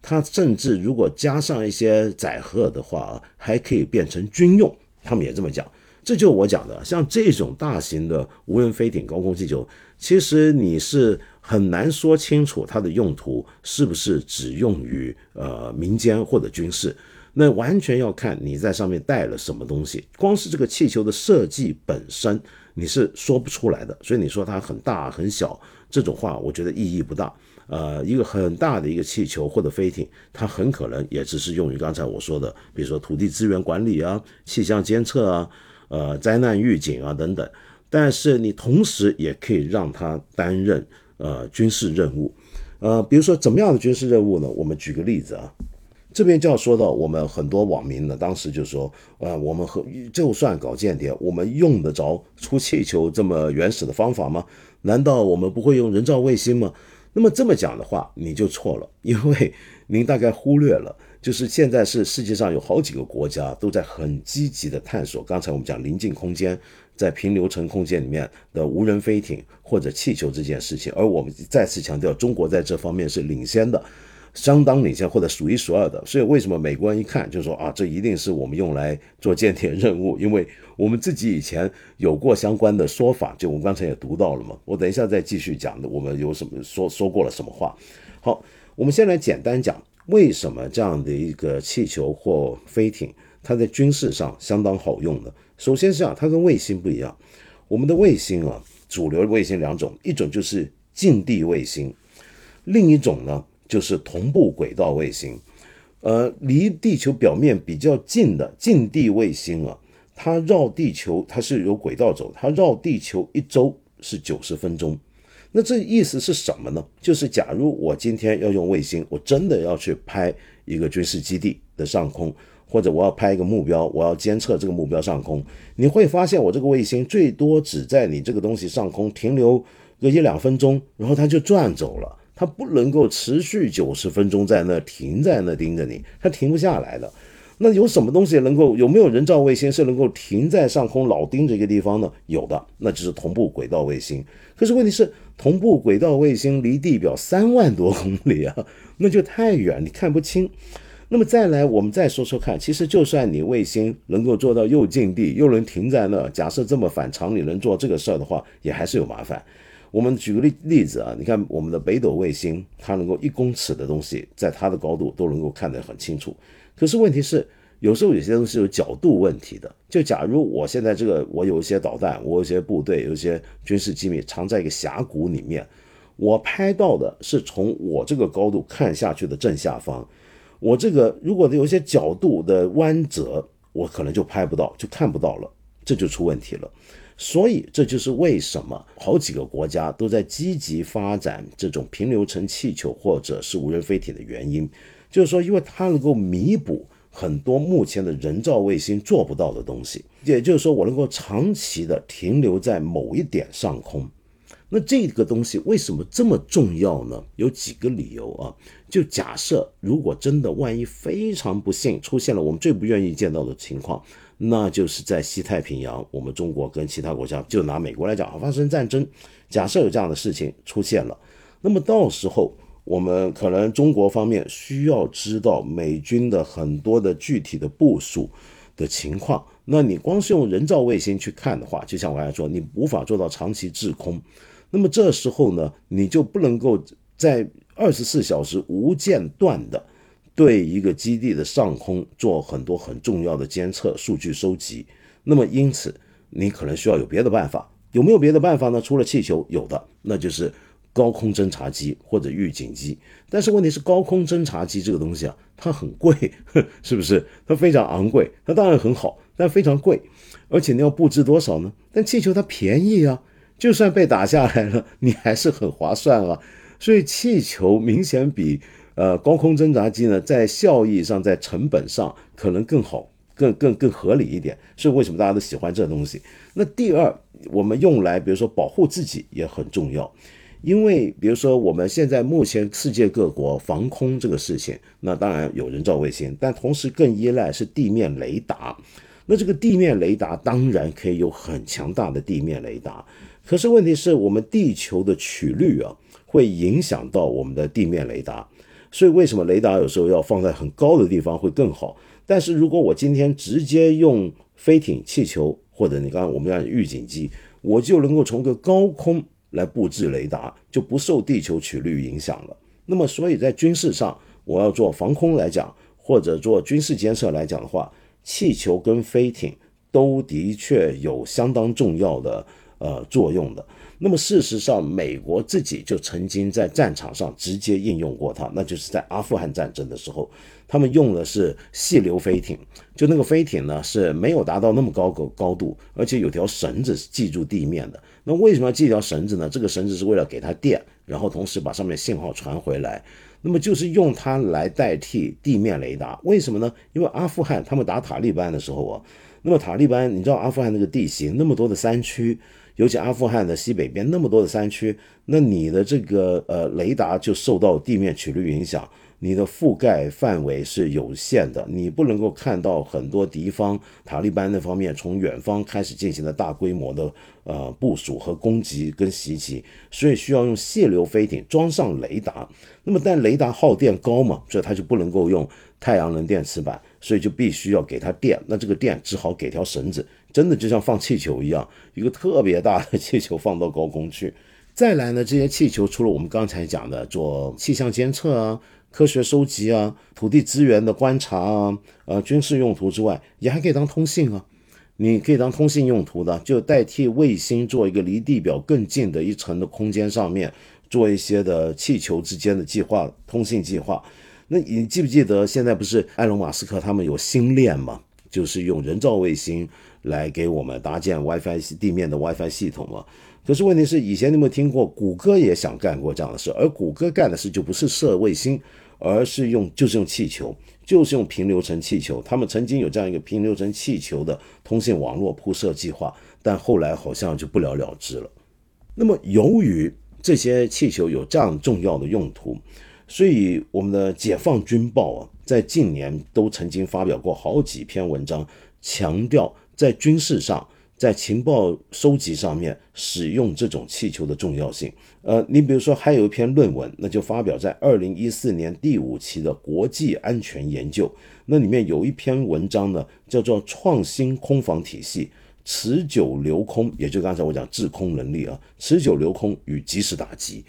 它甚至如果加上一些载荷的话，还可以变成军用。他们也这么讲。这就我讲的，像这种大型的无人飞艇、高空气球，其实你是很难说清楚它的用途是不是只用于呃民间或者军事。那完全要看你在上面带了什么东西。光是这个气球的设计本身。你是说不出来的，所以你说它很大很小这种话，我觉得意义不大。呃，一个很大的一个气球或者飞艇，它很可能也只是用于刚才我说的，比如说土地资源管理啊、气象监测啊、呃灾难预警啊等等。但是你同时也可以让它担任呃军事任务，呃，比如说怎么样的军事任务呢？我们举个例子啊。这边就要说到，我们很多网民呢，当时就说，啊，我们和就算搞间谍，我们用得着出气球这么原始的方法吗？难道我们不会用人造卫星吗？那么这么讲的话，你就错了，因为您大概忽略了，就是现在是世界上有好几个国家都在很积极的探索。刚才我们讲临近空间，在平流层空间里面的无人飞艇或者气球这件事情，而我们再次强调，中国在这方面是领先的。相当领先或者数一数二的，所以为什么美国人一看就说啊，这一定是我们用来做间谍任务？因为我们自己以前有过相关的说法，就我们刚才也读到了嘛。我等一下再继续讲的，我们有什么说说过了什么话？好，我们先来简单讲为什么这样的一个气球或飞艇，它在军事上相当好用的。首先是啊，它跟卫星不一样，我们的卫星啊，主流卫星两种，一种就是近地卫星，另一种呢。就是同步轨道卫星，呃，离地球表面比较近的近地卫星啊，它绕地球它是有轨道走，它绕地球一周是九十分钟。那这意思是什么呢？就是假如我今天要用卫星，我真的要去拍一个军事基地的上空，或者我要拍一个目标，我要监测这个目标上空，你会发现我这个卫星最多只在你这个东西上空停留个一两分钟，然后它就转走了。它不能够持续九十分钟在那停在那盯着你，它停不下来的。那有什么东西能够有没有人造卫星是能够停在上空老盯着一个地方呢？有的，那就是同步轨道卫星。可是问题是，同步轨道卫星离地表三万多公里啊，那就太远，你看不清。那么再来，我们再说说看，其实就算你卫星能够做到又近地又能停在那，假设这么反常理能做这个事儿的话，也还是有麻烦。我们举个例例子啊，你看我们的北斗卫星，它能够一公尺的东西，在它的高度都能够看得很清楚。可是问题是，有时候有些东西有角度问题的。就假如我现在这个，我有一些导弹，我有一些部队，有一些军事机密藏在一个峡谷里面，我拍到的是从我这个高度看下去的正下方。我这个如果有一些角度的弯折，我可能就拍不到，就看不到了，这就出问题了。所以这就是为什么好几个国家都在积极发展这种平流层气球或者是无人飞艇的原因，就是说，因为它能够弥补很多目前的人造卫星做不到的东西，也就是说，我能够长期的停留在某一点上空。那这个东西为什么这么重要呢？有几个理由啊。就假设如果真的万一非常不幸出现了我们最不愿意见到的情况，那就是在西太平洋，我们中国跟其他国家，就拿美国来讲，发生战争。假设有这样的事情出现了，那么到时候我们可能中国方面需要知道美军的很多的具体的部署的情况。那你光是用人造卫星去看的话，就像我刚才说，你无法做到长期滞空。那么这时候呢，你就不能够在二十四小时无间断的对一个基地的上空做很多很重要的监测、数据收集。那么因此，你可能需要有别的办法。有没有别的办法呢？除了气球，有的，那就是高空侦察机或者预警机。但是问题是，高空侦察机这个东西啊，它很贵，是不是？它非常昂贵。它当然很好，但非常贵。而且你要布置多少呢？但气球它便宜啊。就算被打下来了，你还是很划算啊。所以气球明显比呃高空侦察机呢，在效益上、在成本上可能更好、更更更合理一点。是为什么大家都喜欢这东西？那第二，我们用来比如说保护自己也很重要，因为比如说我们现在目前世界各国防空这个事情，那当然有人造卫星，但同时更依赖是地面雷达。那这个地面雷达当然可以有很强大的地面雷达。可是问题是我们地球的曲率啊，会影响到我们的地面雷达，所以为什么雷达有时候要放在很高的地方会更好？但是如果我今天直接用飞艇、气球，或者你刚刚我们讲预警机，我就能够从个高空来布置雷达，就不受地球曲率影响了。那么，所以在军事上，我要做防空来讲，或者做军事监测来讲的话，气球跟飞艇都的确有相当重要的。呃，作用的。那么事实上，美国自己就曾经在战场上直接应用过它，那就是在阿富汗战争的时候，他们用的是细流飞艇，就那个飞艇呢是没有达到那么高个高度，而且有条绳子系住地面的。那为什么要系条绳子呢？这个绳子是为了给它电，然后同时把上面信号传回来。那么就是用它来代替地面雷达。为什么呢？因为阿富汗他们打塔利班的时候啊，那么塔利班你知道阿富汗那个地形那么多的山区。尤其阿富汗的西北边那么多的山区，那你的这个呃雷达就受到地面曲率影响，你的覆盖范围是有限的，你不能够看到很多敌方塔利班那方面从远方开始进行的大规模的呃部署和攻击跟袭击，所以需要用泄流飞艇装上雷达。那么但雷达耗电高嘛，所以它就不能够用太阳能电池板，所以就必须要给它电。那这个电只好给条绳子。真的就像放气球一样，一个特别大的气球放到高空去。再来呢，这些气球除了我们刚才讲的做气象监测啊、科学收集啊、土地资源的观察啊、呃军事用途之外，也还可以当通信啊。你可以当通信用途的，就代替卫星做一个离地表更近的一层的空间上面做一些的气球之间的计划、通信计划。那你记不记得现在不是埃隆·马斯克他们有星链吗？就是用人造卫星。来给我们搭建 WiFi 地面的 WiFi 系统嘛？可是问题是，以前你有没有听过谷歌也想干过这样的事？而谷歌干的事就不是射卫星，而是用就是用气球，就是用平流层气球。他们曾经有这样一个平流层气球的通信网络铺设计划，但后来好像就不了了之了。那么由于这些气球有这样重要的用途，所以我们的解放军报啊，在近年都曾经发表过好几篇文章，强调。在军事上，在情报收集上面使用这种气球的重要性。呃，你比如说，还有一篇论文，那就发表在二零一四年第五期的《国际安全研究》，那里面有一篇文章呢，叫做《创新空防体系：持久留空》，也就刚才我讲制空能力啊，持久留空与及时打击。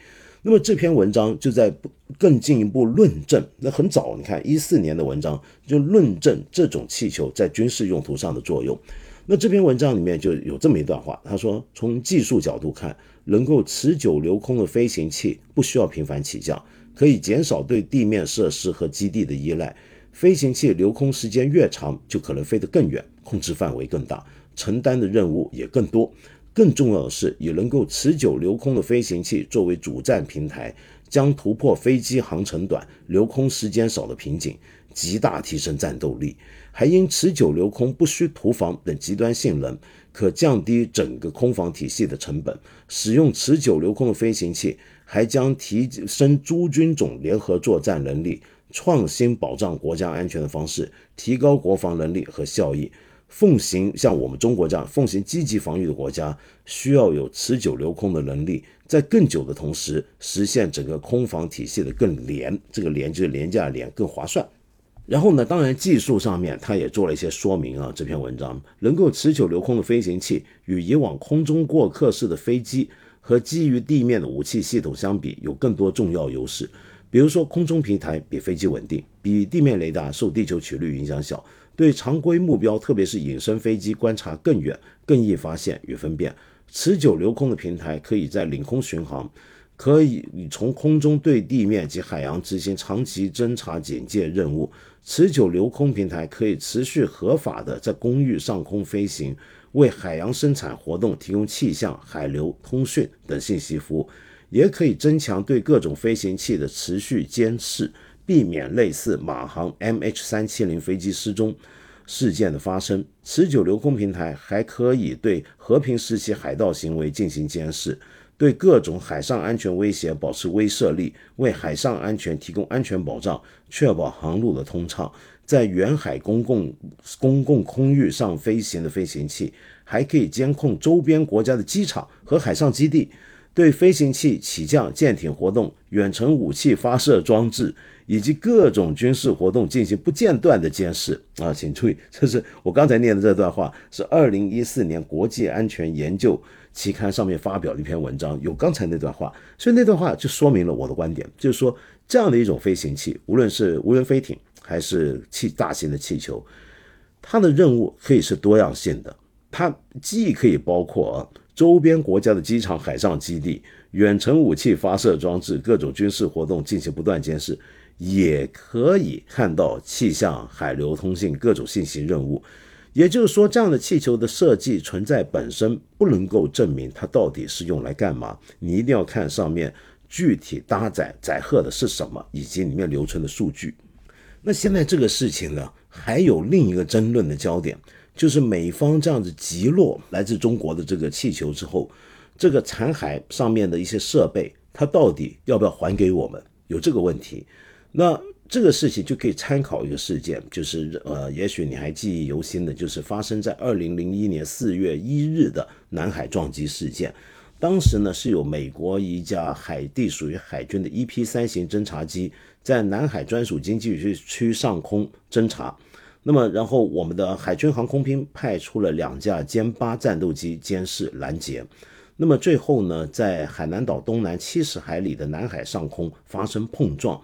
那么这篇文章就在更进一步论证，那很早，你看一四年的文章就论证这种气球在军事用途上的作用。那这篇文章里面就有这么一段话，他说，从技术角度看，能够持久留空的飞行器不需要频繁起降，可以减少对地面设施和基地的依赖。飞行器留空时间越长，就可能飞得更远，控制范围更大，承担的任务也更多。更重要的是，以能够持久留空的飞行器作为主战平台，将突破飞机航程短、留空时间少的瓶颈，极大提升战斗力。还因持久留空不需突防等极端性能，可降低整个空防体系的成本。使用持久留空的飞行器，还将提升诸军种联合作战能力。创新保障国家安全的方式，提高国防能力和效益。奉行像我们中国这样奉行积极防御的国家，需要有持久留空的能力，在更久的同时，实现整个空防体系的更廉。这个廉就是廉价廉，更划算。然后呢，当然技术上面，他也做了一些说明啊。这篇文章能够持久留空的飞行器，与以往空中过客式的飞机和基于地面的武器系统相比，有更多重要优势。比如说，空中平台比飞机稳定，比地面雷达受地球曲率影响小，对常规目标，特别是隐身飞机观察更远，更易发现与分辨。持久留空的平台可以在领空巡航，可以从空中对地面及海洋执行长期侦察警戒任务。持久留空平台可以持续合法的在公域上空飞行，为海洋生产活动提供气象、海流、通讯等信息服务。也可以增强对各种飞行器的持续监视，避免类似马航 MH 三七零飞机失踪事件的发生。持久留空平台还可以对和平时期海盗行为进行监视，对各种海上安全威胁保持威慑力，为海上安全提供安全保障，确保航路的通畅。在远海公共公共空域上飞行的飞行器，还可以监控周边国家的机场和海上基地。对飞行器起降、舰艇活动、远程武器发射装置以及各种军事活动进行不间断的监视啊，请注意，这是我刚才念的这段话，是二零一四年国际安全研究期刊上面发表的一篇文章，有刚才那段话，所以那段话就说明了我的观点，就是说这样的一种飞行器，无论是无人飞艇还是气大型的气球，它的任务可以是多样性的，它既可以包括。周边国家的机场、海上基地、远程武器发射装置、各种军事活动进行不断监视，也可以看到气象、海流通信各种信息任务。也就是说，这样的气球的设计存在本身不能够证明它到底是用来干嘛。你一定要看上面具体搭载载荷的是什么，以及里面留存的数据。那现在这个事情呢，还有另一个争论的焦点。就是美方这样子击落来自中国的这个气球之后，这个残骸上面的一些设备，它到底要不要还给我们？有这个问题。那这个事情就可以参考一个事件，就是呃，也许你还记忆犹新的，就是发生在二零零一年四月一日的南海撞击事件。当时呢，是有美国一架海地属于海军的 EP 三型侦察机，在南海专属经济区区上空侦察。那么，然后我们的海军航空兵派出了两架歼八战斗机监视拦截。那么最后呢，在海南岛东南七十海里的南海上空发生碰撞，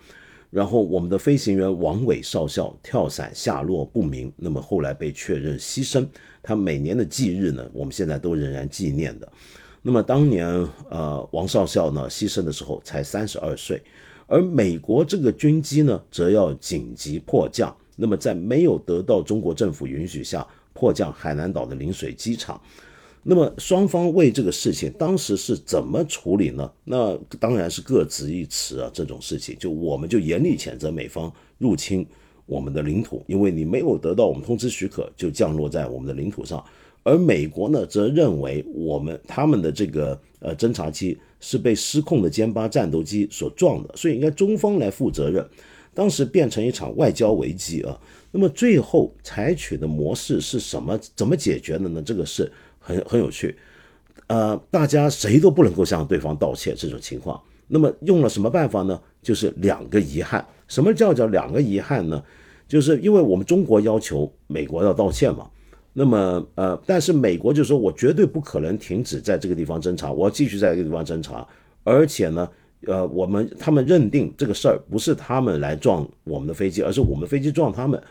然后我们的飞行员王伟少校跳伞下落不明，那么后来被确认牺牲。他每年的忌日呢，我们现在都仍然纪念的。那么当年呃，王少校呢牺牲的时候才三十二岁，而美国这个军机呢，则要紧急迫降。那么，在没有得到中国政府允许下，迫降海南岛的陵水机场，那么双方为这个事情当时是怎么处理呢？那当然是各执一词啊。这种事情，就我们就严厉谴责美方入侵我们的领土，因为你没有得到我们通知许可就降落在我们的领土上。而美国呢，则认为我们他们的这个呃侦察机是被失控的歼八战斗机所撞的，所以应该中方来负责任。当时变成一场外交危机啊，那么最后采取的模式是什么？怎么解决的呢？这个是很很有趣，呃，大家谁都不能够向对方道歉这种情况。那么用了什么办法呢？就是两个遗憾。什么叫叫两个遗憾呢？就是因为我们中国要求美国要道歉嘛，那么呃，但是美国就说我绝对不可能停止在这个地方侦查，我要继续在这个地方侦查，而且呢。呃，我们他们认定这个事儿不是他们来撞我们的飞机，而是我们的飞机撞他们。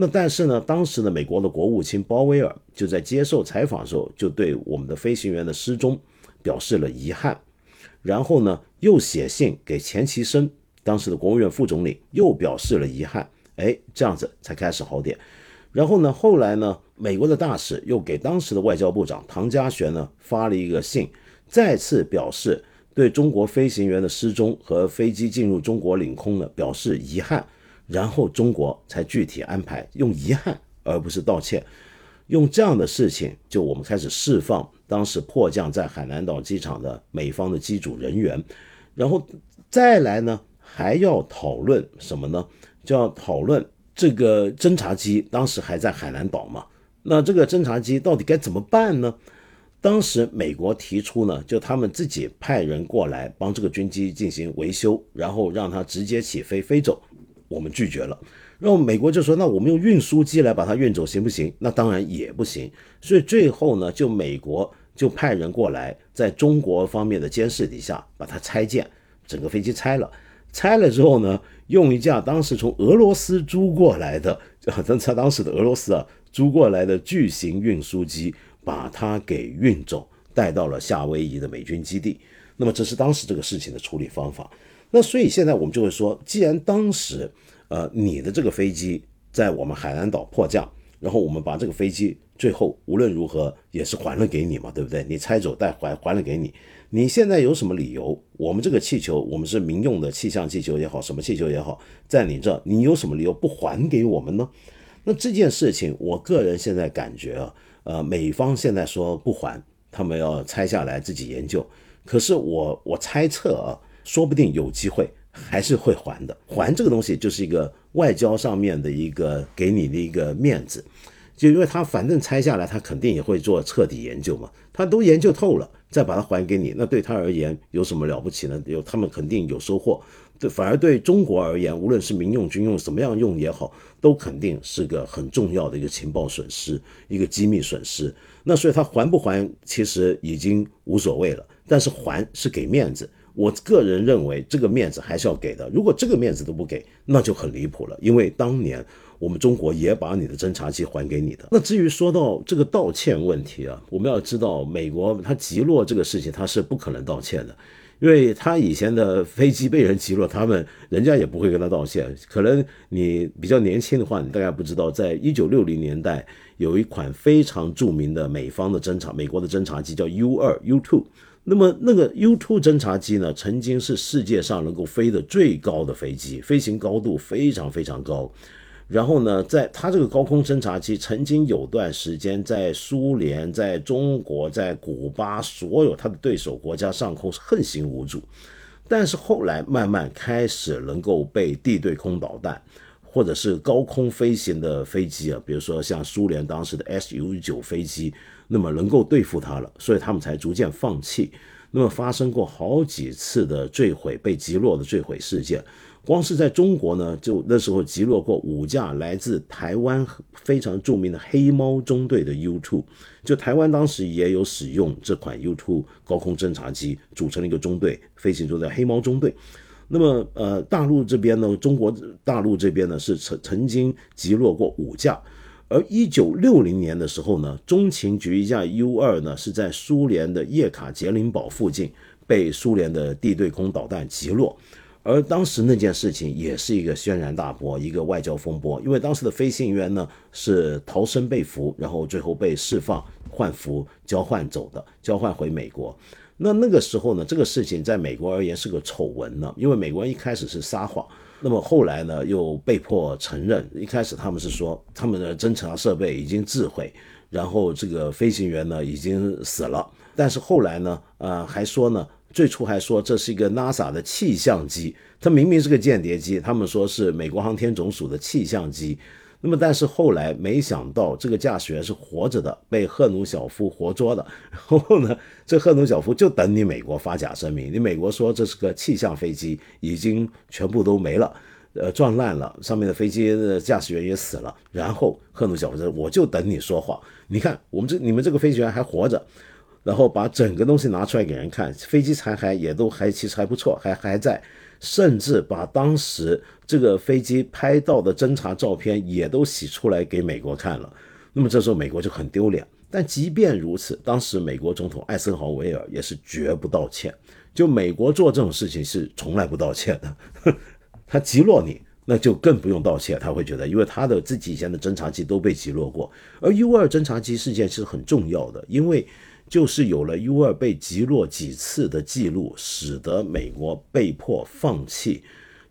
那但是呢，当时的美国的国务卿鲍威尔就在接受采访的时候，就对我们的飞行员的失踪表示了遗憾，然后呢，又写信给钱其琛当时的国务院副总理又表示了遗憾，哎，这样子才开始好点。然后呢，后来呢，美国的大使又给当时的外交部长唐家璇呢发了一个信，再次表示对中国飞行员的失踪和飞机进入中国领空呢表示遗憾。然后中国才具体安排，用遗憾而不是道歉，用这样的事情，就我们开始释放当时迫降在海南岛机场的美方的机组人员，然后再来呢，还要讨论什么呢？就要讨论这个侦察机当时还在海南岛嘛？那这个侦察机到底该怎么办呢？当时美国提出呢，就他们自己派人过来帮这个军机进行维修，然后让它直接起飞飞走。我们拒绝了，然后美国就说：“那我们用运输机来把它运走行不行？”那当然也不行。所以最后呢，就美国就派人过来，在中国方面的监视底下把它拆建，整个飞机拆了。拆了之后呢，用一架当时从俄罗斯租过来的，当他当时的俄罗斯啊租过来的巨型运输机，把它给运走，带到了夏威夷的美军基地。那么这是当时这个事情的处理方法。那所以现在我们就会说，既然当时，呃，你的这个飞机在我们海南岛迫降，然后我们把这个飞机最后无论如何也是还了给你嘛，对不对？你拆走带还还了给你，你现在有什么理由？我们这个气球，我们是民用的气象气球也好，什么气球也好，在你这，你有什么理由不还给我们呢？那这件事情，我个人现在感觉啊，呃，美方现在说不还，他们要拆下来自己研究，可是我我猜测啊。说不定有机会还是会还的，还这个东西就是一个外交上面的一个给你的一个面子，就因为他反正拆下来，他肯定也会做彻底研究嘛，他都研究透了，再把它还给你，那对他而言有什么了不起呢？有他们肯定有收获，对，反而对中国而言，无论是民用、军用，怎么样用也好，都肯定是个很重要的一个情报损失，一个机密损失。那所以他还不还，其实已经无所谓了，但是还是给面子。我个人认为，这个面子还是要给的。如果这个面子都不给，那就很离谱了。因为当年我们中国也把你的侦察机还给你的。那至于说到这个道歉问题啊，我们要知道，美国他击落这个事情，他是不可能道歉的，因为他以前的飞机被人击落，他们人家也不会跟他道歉。可能你比较年轻的话，你大概不知道，在一九六零年代，有一款非常著名的美方的侦察，美国的侦察机叫 U 二 U two。那么那个 U2 侦察机呢，曾经是世界上能够飞的最高的飞机，飞行高度非常非常高。然后呢，在它这个高空侦察机曾经有段时间在苏联、在中国、在古巴所有它的对手国家上空是横行无阻，但是后来慢慢开始能够被地对空导弹。或者是高空飞行的飞机啊，比如说像苏联当时的 Su 九飞机，那么能够对付它了，所以他们才逐渐放弃。那么发生过好几次的坠毁、被击落的坠毁事件，光是在中国呢，就那时候击落过五架来自台湾非常著名的黑猫中队的 U2，就台湾当时也有使用这款 U2 高空侦察机组成了一个中队，飞行中的黑猫中队。那么，呃，大陆这边呢，中国大陆这边呢是曾曾经击落过五架，而一九六零年的时候呢，中情局一架 U 二呢是在苏联的叶卡捷琳堡附近被苏联的地对空导弹击落，而当时那件事情也是一个轩然大波，一个外交风波，因为当时的飞行员呢是逃生被俘，然后最后被释放换俘交换走的，交换回美国。那那个时候呢，这个事情在美国而言是个丑闻呢，因为美国人一开始是撒谎，那么后来呢又被迫承认。一开始他们是说他们的侦察设备已经自毁，然后这个飞行员呢已经死了，但是后来呢，呃，还说呢，最初还说这是一个 NASA 的气象机，它明明是个间谍机，他们说是美国航天总署的气象机。那么，但是后来没想到，这个驾驶员是活着的，被赫鲁晓夫活捉的。然后呢，这赫鲁晓夫就等你美国发假声明，你美国说这是个气象飞机，已经全部都没了，呃，撞烂了，上面的飞机的驾驶员也死了。然后赫鲁晓夫说：“我就等你说谎，你看我们这你们这个飞行员还活着。”然后把整个东西拿出来给人看，飞机残骸也都还其实还不错，还还在。甚至把当时这个飞机拍到的侦察照片也都洗出来给美国看了，那么这时候美国就很丢脸。但即便如此，当时美国总统艾森豪威尔也是绝不道歉。就美国做这种事情是从来不道歉的。他击落你，那就更不用道歉。他会觉得，因为他的自己以前的侦察机都被击落过。而 U 二侦察机事件是很重要的，因为就是有了 U 二被击落几次的记录，使得美国被迫放弃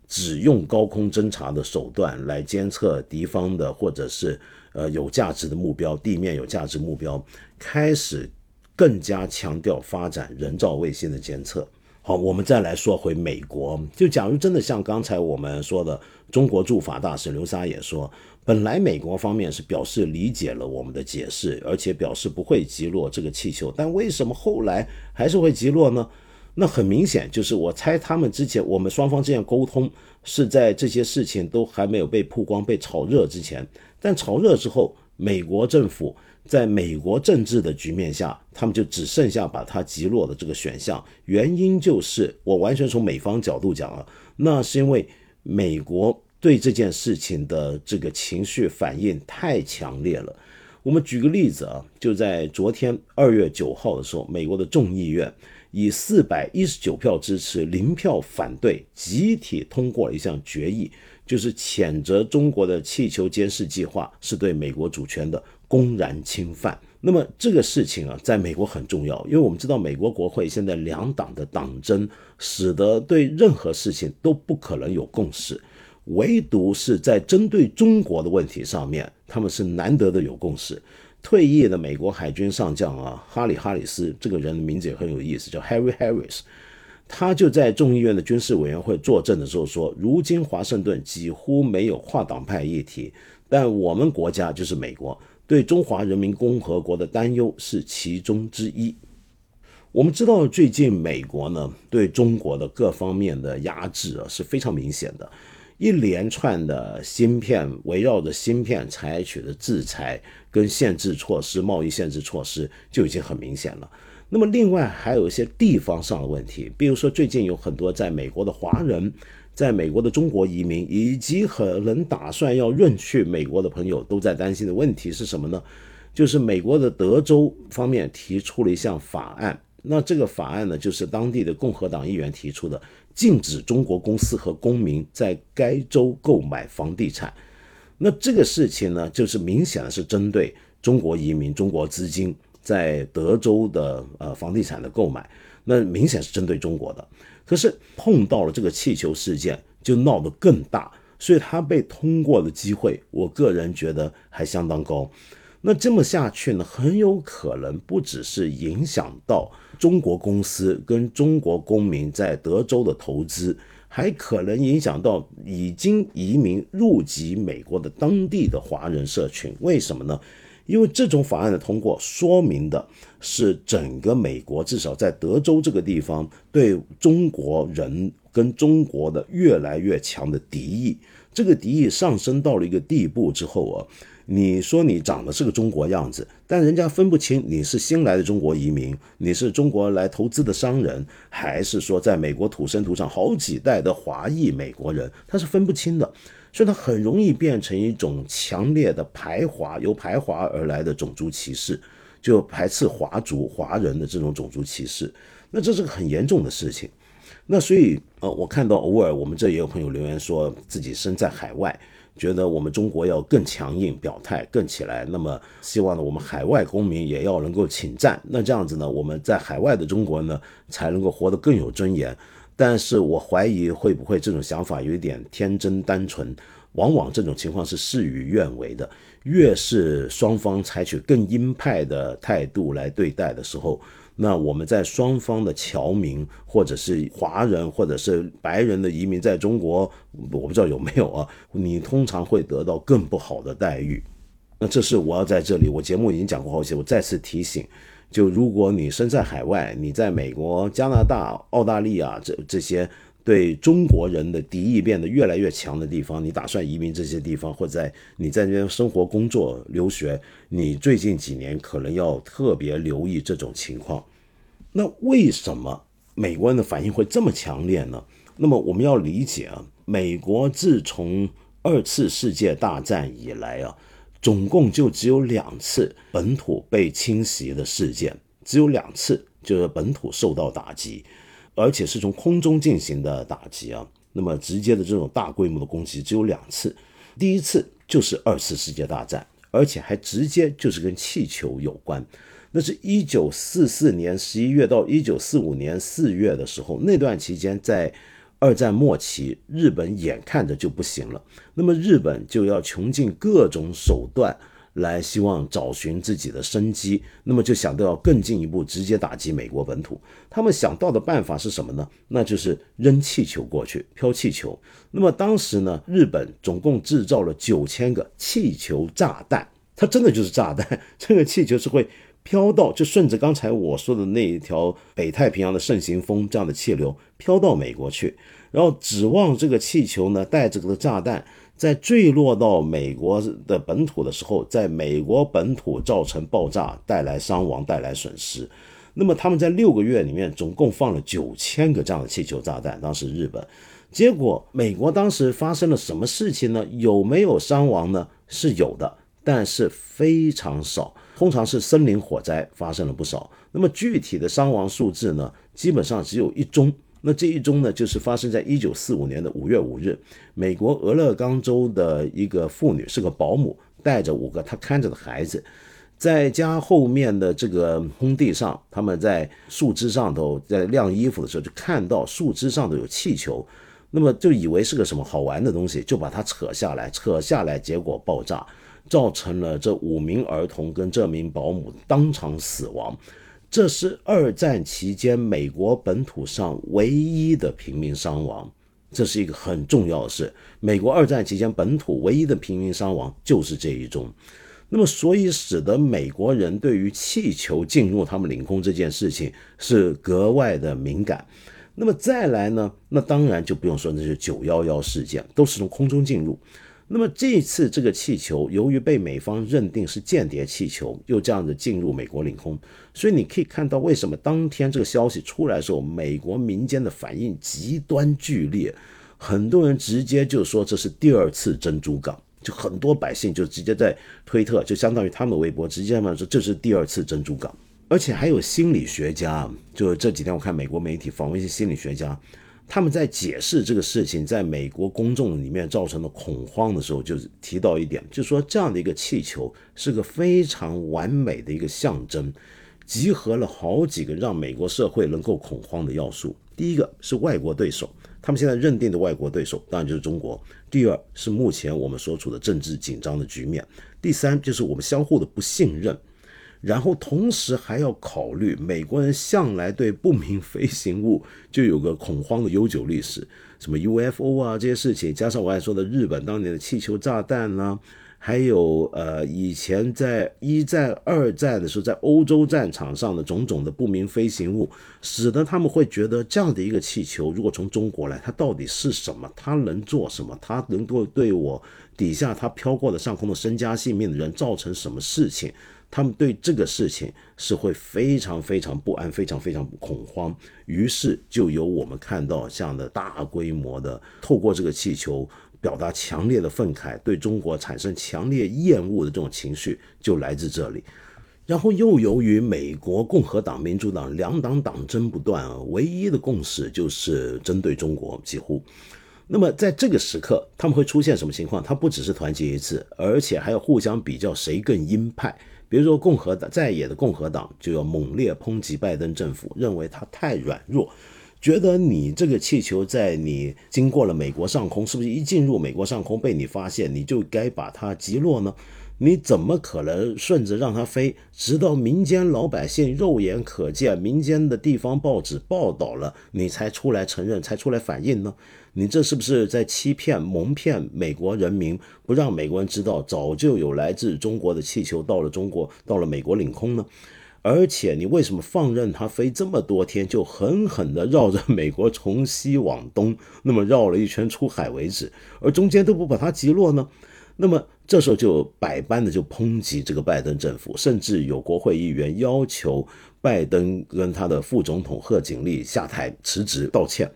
只用高空侦察的手段来监测敌方的或者是呃有价值的目标，地面有价值目标，开始更加强调发展人造卫星的监测。好，我们再来说回美国。就假如真的像刚才我们说的，中国驻法大使刘沙也说，本来美国方面是表示理解了我们的解释，而且表示不会击落这个气球，但为什么后来还是会击落呢？那很明显就是，我猜他们之前我们双方之间沟通是在这些事情都还没有被曝光、被炒热之前，但炒热之后，美国政府。在美国政治的局面下，他们就只剩下把它击落的这个选项。原因就是我完全从美方角度讲啊，那是因为美国对这件事情的这个情绪反应太强烈了。我们举个例子啊，就在昨天二月九号的时候，美国的众议院以四百一十九票支持、零票反对，集体通过了一项决议，就是谴责中国的气球监视计划是对美国主权的。公然侵犯，那么这个事情啊，在美国很重要，因为我们知道美国国会现在两党的党争，使得对任何事情都不可能有共识，唯独是在针对中国的问题上面，他们是难得的有共识。退役的美国海军上将啊，哈里·哈里斯这个人的名字也很有意思，叫 Harry Harris，他就在众议院的军事委员会作证的时候说，如今华盛顿几乎没有跨党派议题，但我们国家就是美国。对中华人民共和国的担忧是其中之一。我们知道，最近美国呢对中国的各方面的压制啊是非常明显的，一连串的芯片围绕着芯片采取的制裁跟限制措施、贸易限制措施就已经很明显了。那么，另外还有一些地方上的问题，比如说最近有很多在美国的华人。在美国的中国移民以及可能打算要润去美国的朋友都在担心的问题是什么呢？就是美国的德州方面提出了一项法案，那这个法案呢，就是当地的共和党议员提出的，禁止中国公司和公民在该州购买房地产。那这个事情呢，就是明显的是针对中国移民、中国资金在德州的呃房地产的购买，那明显是针对中国的。可是碰到了这个气球事件，就闹得更大，所以它被通过的机会，我个人觉得还相当高。那这么下去呢，很有可能不只是影响到中国公司跟中国公民在德州的投资，还可能影响到已经移民入籍美国的当地的华人社群。为什么呢？因为这种法案的通过，说明的是整个美国至少在德州这个地方对中国人跟中国的越来越强的敌意。这个敌意上升到了一个地步之后啊，你说你长得是个中国样子，但人家分不清你是新来的中国移民，你是中国来投资的商人，还是说在美国土生土长好几代的华裔美国人，他是分不清的。所以它很容易变成一种强烈的排华，由排华而来的种族歧视，就排斥华族、华人的这种种族歧视。那这是个很严重的事情。那所以，呃，我看到偶尔我们这也有朋友留言说自己身在海外，觉得我们中国要更强硬表态更起来，那么希望呢我们海外公民也要能够请战。那这样子呢，我们在海外的中国呢才能够活得更有尊严。但是我怀疑会不会这种想法有一点天真单纯，往往这种情况是事与愿违的。越是双方采取更鹰派的态度来对待的时候，那我们在双方的侨民或者是华人或者是白人的移民在中国，我不知道有没有啊？你通常会得到更不好的待遇。那这是我要在这里，我节目已经讲过好几，我再次提醒。就如果你身在海外，你在美国、加拿大、澳大利亚这这些对中国人的敌意变得越来越强的地方，你打算移民这些地方，或者在你在那边生活、工作、留学，你最近几年可能要特别留意这种情况。那为什么美国人的反应会这么强烈呢？那么我们要理解啊，美国自从二次世界大战以来啊。总共就只有两次本土被侵袭的事件，只有两次，就是本土受到打击，而且是从空中进行的打击啊。那么直接的这种大规模的攻击只有两次，第一次就是二次世界大战，而且还直接就是跟气球有关。那是一九四四年十一月到一九四五年四月的时候，那段期间在二战末期，日本眼看着就不行了，那么日本就要穷尽各种手段来希望找寻自己的生机，那么就想到要更进一步直接打击美国本土。他们想到的办法是什么呢？那就是扔气球过去，飘气球。那么当时呢，日本总共制造了九千个气球炸弹，它真的就是炸弹，这个气球是会。飘到就顺着刚才我说的那一条北太平洋的盛行风这样的气流飘到美国去，然后指望这个气球呢带着个炸弹，在坠落到美国的本土的时候，在美国本土造成爆炸，带来伤亡，带来损失。那么他们在六个月里面总共放了九千个这样的气球炸弹，当时日本，结果美国当时发生了什么事情呢？有没有伤亡呢？是有的，但是非常少。通常是森林火灾发生了不少，那么具体的伤亡数字呢，基本上只有一宗。那这一宗呢，就是发生在一九四五年的五月五日，美国俄勒冈州的一个妇女是个保姆，带着五个她看着的孩子，在家后面的这个空地上，他们在树枝上头在晾衣服的时候，就看到树枝上头有气球，那么就以为是个什么好玩的东西，就把它扯下来，扯下来，结果爆炸。造成了这五名儿童跟这名保姆当场死亡，这是二战期间美国本土上唯一的平民伤亡，这是一个很重要的事。美国二战期间本土唯一的平民伤亡就是这一宗，那么所以使得美国人对于气球进入他们领空这件事情是格外的敏感。那么再来呢？那当然就不用说那是九幺幺事件，都是从空中进入。那么这次这个气球，由于被美方认定是间谍气球，又这样子进入美国领空，所以你可以看到为什么当天这个消息出来的时候，美国民间的反应极端剧烈，很多人直接就说这是第二次珍珠港，就很多百姓就直接在推特，就相当于他们的微博，直接嘛说这是第二次珍珠港，而且还有心理学家，就这几天我看美国媒体访问一些心理学家。他们在解释这个事情在美国公众里面造成的恐慌的时候，就提到一点，就说这样的一个气球是个非常完美的一个象征，集合了好几个让美国社会能够恐慌的要素。第一个是外国对手，他们现在认定的外国对手当然就是中国；第二是目前我们所处的政治紧张的局面；第三就是我们相互的不信任。然后同时还要考虑，美国人向来对不明飞行物就有个恐慌的悠久历史，什么 UFO 啊这些事情，加上我还说的日本当年的气球炸弹啦，还有呃以前在一战、二战的时候在欧洲战场上的种种的不明飞行物，使得他们会觉得这样的一个气球如果从中国来，它到底是什么？它能做什么？它能够对我底下它飘过的上空的身家性命的人造成什么事情？他们对这个事情是会非常非常不安，非常非常恐慌。于是就有我们看到这样的大规模的透过这个气球表达强烈的愤慨，对中国产生强烈厌恶的这种情绪就来自这里。然后又由于美国共和党、民主党两党党争不断，唯一的共识就是针对中国，几乎。那么在这个时刻，他们会出现什么情况？他不只是团结一致，而且还要互相比较谁更鹰派。比如说，共和党在野的共和党就要猛烈抨击拜登政府，认为他太软弱，觉得你这个气球在你经过了美国上空，是不是一进入美国上空被你发现，你就该把它击落呢？你怎么可能顺着让它飞，直到民间老百姓肉眼可见，民间的地方报纸报道了，你才出来承认，才出来反应呢？你这是不是在欺骗、蒙骗美国人民，不让美国人知道早就有来自中国的气球到了中国，到了美国领空呢？而且你为什么放任它飞这么多天，就狠狠地绕着美国从西往东，那么绕了一圈出海为止，而中间都不把它击落呢？那么这时候就百般的就抨击这个拜登政府，甚至有国会议员要求拜登跟他的副总统贺锦丽下台辞职道歉。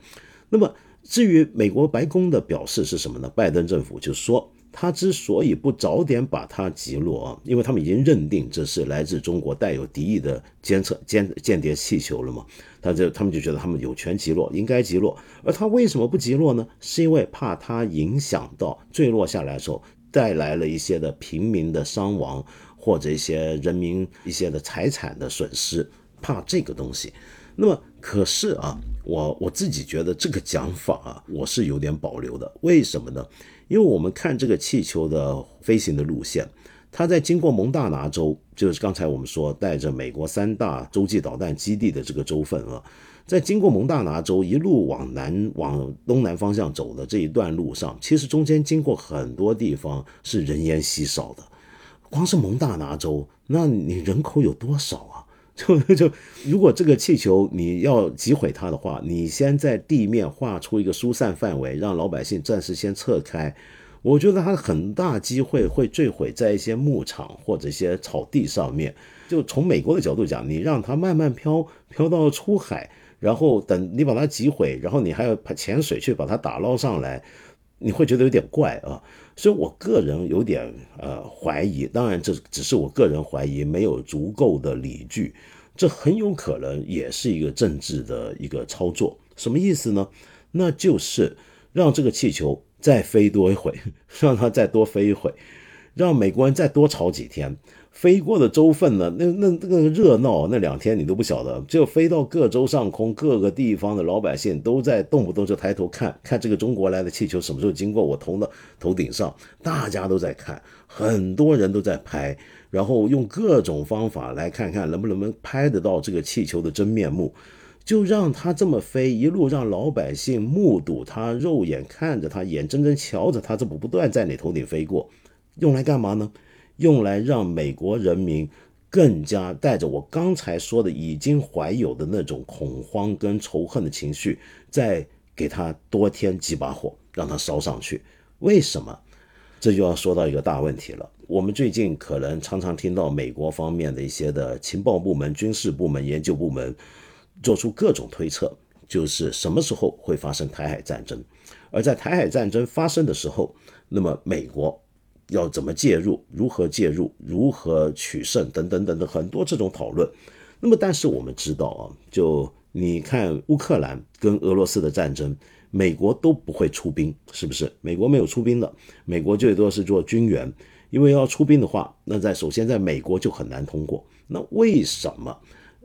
那么。至于美国白宫的表示是什么呢？拜登政府就说他之所以不早点把它击落啊，因为他们已经认定这是来自中国带有敌意的监测间间谍气球了嘛，他就他们就觉得他们有权击落，应该击落。而他为什么不击落呢？是因为怕它影响到坠落下来的时候带来了一些的平民的伤亡或者一些人民一些的财产的损失，怕这个东西。那么可是啊，我我自己觉得这个讲法啊，我是有点保留的。为什么呢？因为我们看这个气球的飞行的路线，它在经过蒙大拿州，就是刚才我们说带着美国三大洲际导弹基地的这个州份啊，在经过蒙大拿州一路往南往东南方向走的这一段路上，其实中间经过很多地方是人烟稀少的。光是蒙大拿州，那你人口有多少啊？就就，如果这个气球你要击毁它的话，你先在地面画出一个疏散范围，让老百姓暂时先撤开。我觉得它很大机会会坠毁在一些牧场或者一些草地上面。就从美国的角度讲，你让它慢慢飘飘到出海，然后等你把它击毁，然后你还要潜水去把它打捞上来，你会觉得有点怪啊。所以我个人有点呃怀疑，当然这只是我个人怀疑，没有足够的理据，这很有可能也是一个政治的一个操作。什么意思呢？那就是让这个气球再飞多一会，让它再多飞一会，让美国人再多吵几天。飞过的州份呢？那那那个热闹，那两天你都不晓得。就飞到各州上空，各个地方的老百姓都在动不动就抬头看看这个中国来的气球什么时候经过我头的头顶上，大家都在看，很多人都在拍，然后用各种方法来看看能不能拍得到这个气球的真面目，就让它这么飞，一路让老百姓目睹它，肉眼看着它，眼睁睁瞧着它这不断在你头顶飞过，用来干嘛呢？用来让美国人民更加带着我刚才说的已经怀有的那种恐慌跟仇恨的情绪，再给他多添几把火，让他烧上去。为什么？这就要说到一个大问题了。我们最近可能常常听到美国方面的一些的情报部门、军事部门、研究部门做出各种推测，就是什么时候会发生台海战争，而在台海战争发生的时候，那么美国。要怎么介入？如何介入？如何取胜？等等等等，很多这种讨论。那么，但是我们知道啊，就你看乌克兰跟俄罗斯的战争，美国都不会出兵，是不是？美国没有出兵的，美国最多是做军援。因为要出兵的话，那在首先在美国就很难通过。那为什么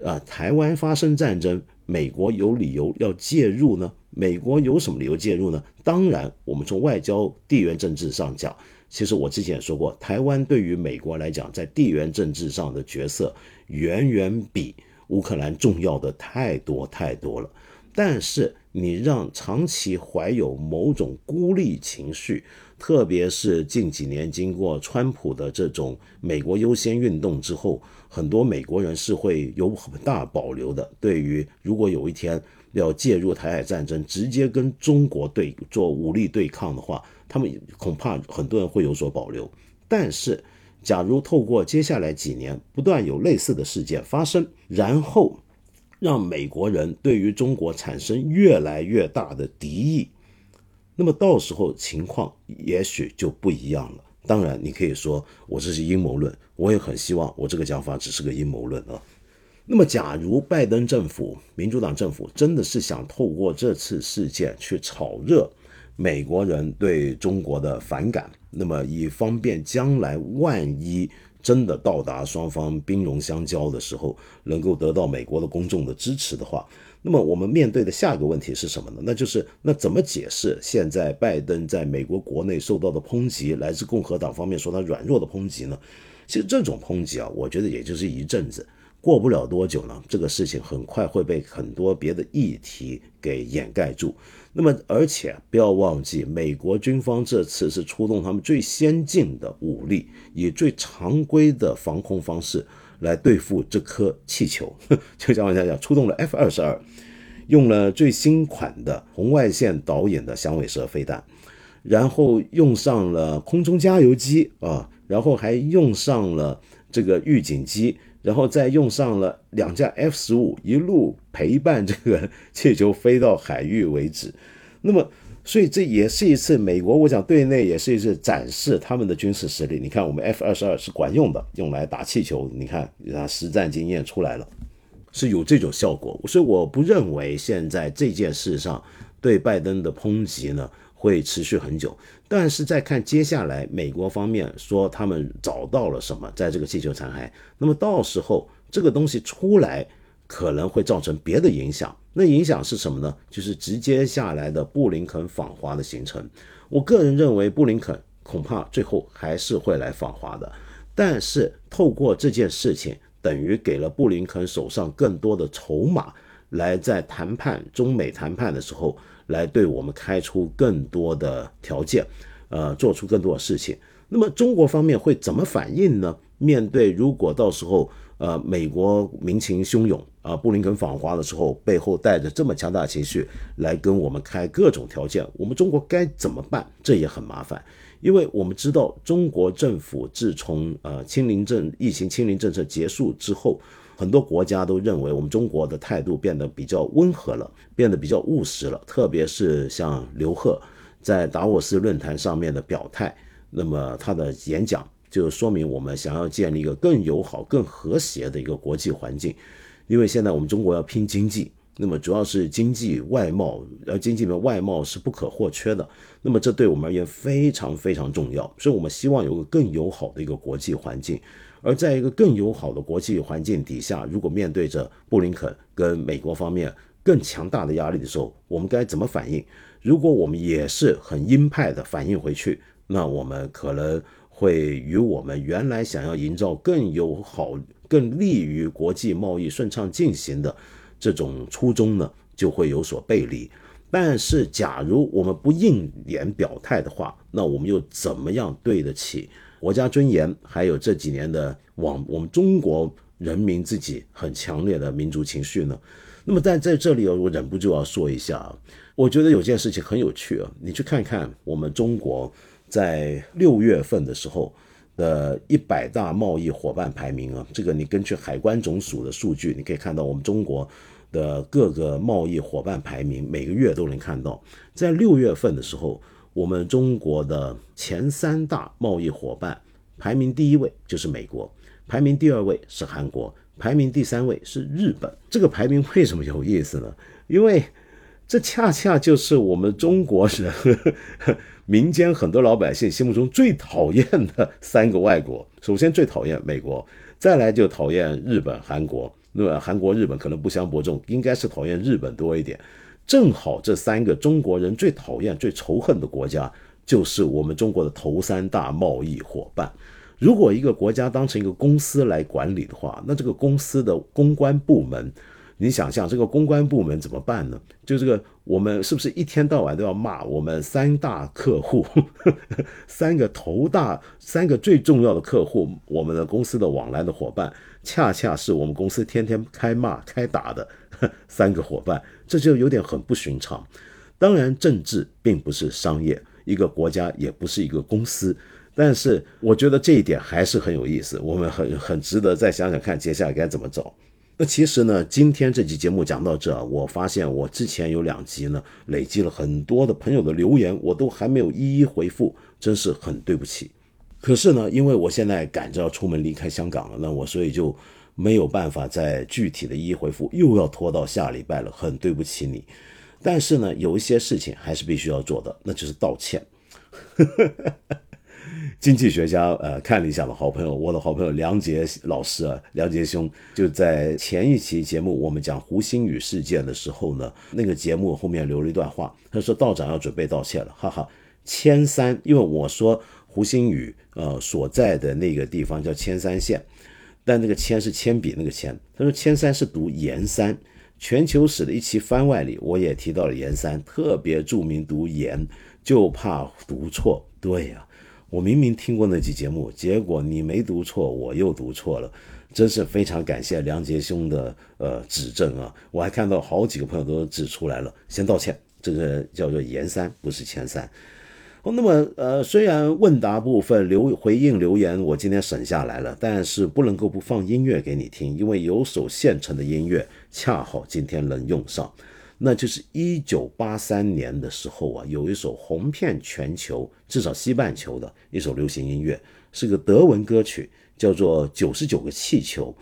啊？台湾发生战争，美国有理由要介入呢？美国有什么理由介入呢？当然，我们从外交地缘政治上讲。其实我之前也说过，台湾对于美国来讲，在地缘政治上的角色远远比乌克兰重要的太多太多了。但是你让长期怀有某种孤立情绪，特别是近几年经过川普的这种美国优先运动之后，很多美国人是会有很大保留的。对于如果有一天要介入台海战争，直接跟中国对做武力对抗的话，他们恐怕很多人会有所保留，但是，假如透过接下来几年不断有类似的事件发生，然后让美国人对于中国产生越来越大的敌意，那么到时候情况也许就不一样了。当然，你可以说我这是阴谋论，我也很希望我这个讲法只是个阴谋论啊。那么，假如拜登政府、民主党政府真的是想透过这次事件去炒热，美国人对中国的反感，那么以方便将来万一真的到达双方兵戎相交的时候，能够得到美国的公众的支持的话，那么我们面对的下一个问题是什么呢？那就是那怎么解释现在拜登在美国国内受到的抨击，来自共和党方面说他软弱的抨击呢？其实这种抨击啊，我觉得也就是一阵子。过不了多久呢，这个事情很快会被很多别的议题给掩盖住。那么，而且不要忘记，美国军方这次是出动他们最先进的武力，以最常规的防空方式来对付这颗气球。就像我讲讲，出动了 F 二十二，用了最新款的红外线导引的响尾蛇飞弹，然后用上了空中加油机啊，然后还用上了这个预警机。然后再用上了两架 F 十五，一路陪伴这个气球飞到海域为止。那么所以这也是一次美国，我讲对内也是一次展示他们的军事实力。你看，我们 F 二十二是管用的，用来打气球，你看啊，实战经验出来了，是有这种效果。所以我不认为现在这件事上对拜登的抨击呢会持续很久。但是再看接下来美国方面说他们找到了什么，在这个气球残骸，那么到时候这个东西出来。可能会造成别的影响，那影响是什么呢？就是直接下来的布林肯访华的行程。我个人认为，布林肯恐怕最后还是会来访华的。但是透过这件事情，等于给了布林肯手上更多的筹码，来在谈判中美谈判的时候，来对我们开出更多的条件，呃，做出更多的事情。那么中国方面会怎么反应呢？面对如果到时候，呃，美国民情汹涌啊，布林肯访华的时候，背后带着这么强大的情绪来跟我们开各种条件，我们中国该怎么办？这也很麻烦，因为我们知道中国政府自从呃清零政疫情清零政策结束之后，很多国家都认为我们中国的态度变得比较温和了，变得比较务实了，特别是像刘鹤在达沃斯论坛上面的表态，那么他的演讲。就说明我们想要建立一个更友好、更和谐的一个国际环境，因为现在我们中国要拼经济，那么主要是经济外贸，呃，经济的外贸是不可或缺的，那么这对我们而言非常非常重要，所以我们希望有个更友好的一个国际环境，而在一个更友好的国际环境底下，如果面对着布林肯跟美国方面更强大的压力的时候，我们该怎么反应？如果我们也是很鹰派的反应回去，那我们可能。会与我们原来想要营造更友好、更利于国际贸易顺畅进行的这种初衷呢，就会有所背离。但是，假如我们不硬脸表态的话，那我们又怎么样对得起国家尊严，还有这几年的往我们中国人民自己很强烈的民族情绪呢？那么，在在这里，我忍不住要说一下，我觉得有件事情很有趣啊，你去看看我们中国。在六月份的时候的一百大贸易伙伴排名啊，这个你根据海关总署的数据，你可以看到我们中国的各个贸易伙伴排名，每个月都能看到。在六月份的时候，我们中国的前三大贸易伙伴排名第一位就是美国，排名第二位是韩国，排名第三位是日本。这个排名为什么有意思呢？因为这恰恰就是我们中国人。民间很多老百姓心目中最讨厌的三个外国，首先最讨厌美国，再来就讨厌日本、韩国。那么韩国、日本可能不相伯仲，应该是讨厌日本多一点。正好这三个中国人最讨厌、最仇恨的国家，就是我们中国的头三大贸易伙伴。如果一个国家当成一个公司来管理的话，那这个公司的公关部门。你想象这个公关部门怎么办呢？就这个，我们是不是一天到晚都要骂我们三大客户，三个头大、三个最重要的客户，我们的公司的往来的伙伴，恰恰是我们公司天天开骂、开打的 三个伙伴，这就有点很不寻常。当然，政治并不是商业，一个国家也不是一个公司，但是我觉得这一点还是很有意思，我们很很值得再想想看，接下来该怎么走。那其实呢，今天这期节目讲到这，我发现我之前有两集呢，累积了很多的朋友的留言，我都还没有一一回复，真是很对不起。可是呢，因为我现在赶着要出门离开香港了，那我所以就没有办法再具体的一一回复，又要拖到下礼拜了，很对不起你。但是呢，有一些事情还是必须要做的，那就是道歉。经济学家，呃，看理想的好朋友，我的好朋友梁杰老师啊，梁杰兄就在前一期节目我们讲胡鑫宇事件的时候呢，那个节目后面留了一段话，他说道长要准备道歉了，哈哈，千山，因为我说胡鑫宇呃所在的那个地方叫千山县，但那个铅是铅笔那个铅，他说铅三是读盐三，全球史的一期番外里我也提到了盐三，特别著名读盐，就怕读错，对呀。我明明听过那期节目，结果你没读错，我又读错了，真是非常感谢梁杰兄的呃指正啊！我还看到好几个朋友都指出来了，先道歉，这个叫做盐三，不是铅三。那么呃，虽然问答部分留回应留言我今天省下来了，但是不能够不放音乐给你听，因为有首现成的音乐恰好今天能用上。那就是一九八三年的时候啊，有一首红遍全球，至少西半球的一首流行音乐，是个德文歌曲，叫做《九十九个气球》。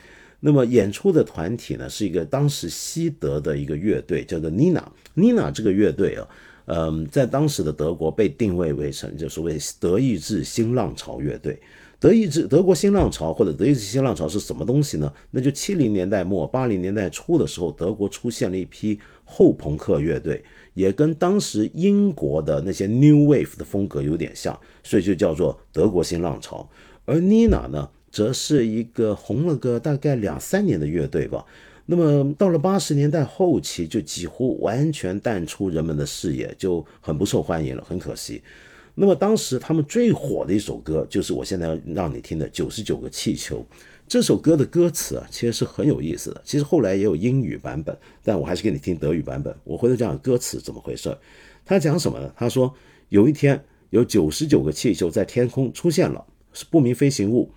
那么演出的团体呢，是一个当时西德的一个乐队，叫做 Nina。Nina 这个乐队啊，嗯，在当时的德国被定位为成就所谓德意志新浪潮乐队。德意志德国新浪潮或者德意志新浪潮是什么东西呢？那就七零年代末八零年代初的时候，德国出现了一批后朋克乐队，也跟当时英国的那些 New Wave 的风格有点像，所以就叫做德国新浪潮。而 Nina 呢？则是一个红了个大概两三年的乐队吧。那么到了八十年代后期，就几乎完全淡出人们的视野，就很不受欢迎了，很可惜。那么当时他们最火的一首歌，就是我现在要让你听的《九十九个气球》。这首歌的歌词啊，其实是很有意思的。其实后来也有英语版本，但我还是给你听德语版本。我回头讲歌词怎么回事。他讲什么呢？他说有一天有九十九个气球在天空出现了，是不明飞行物。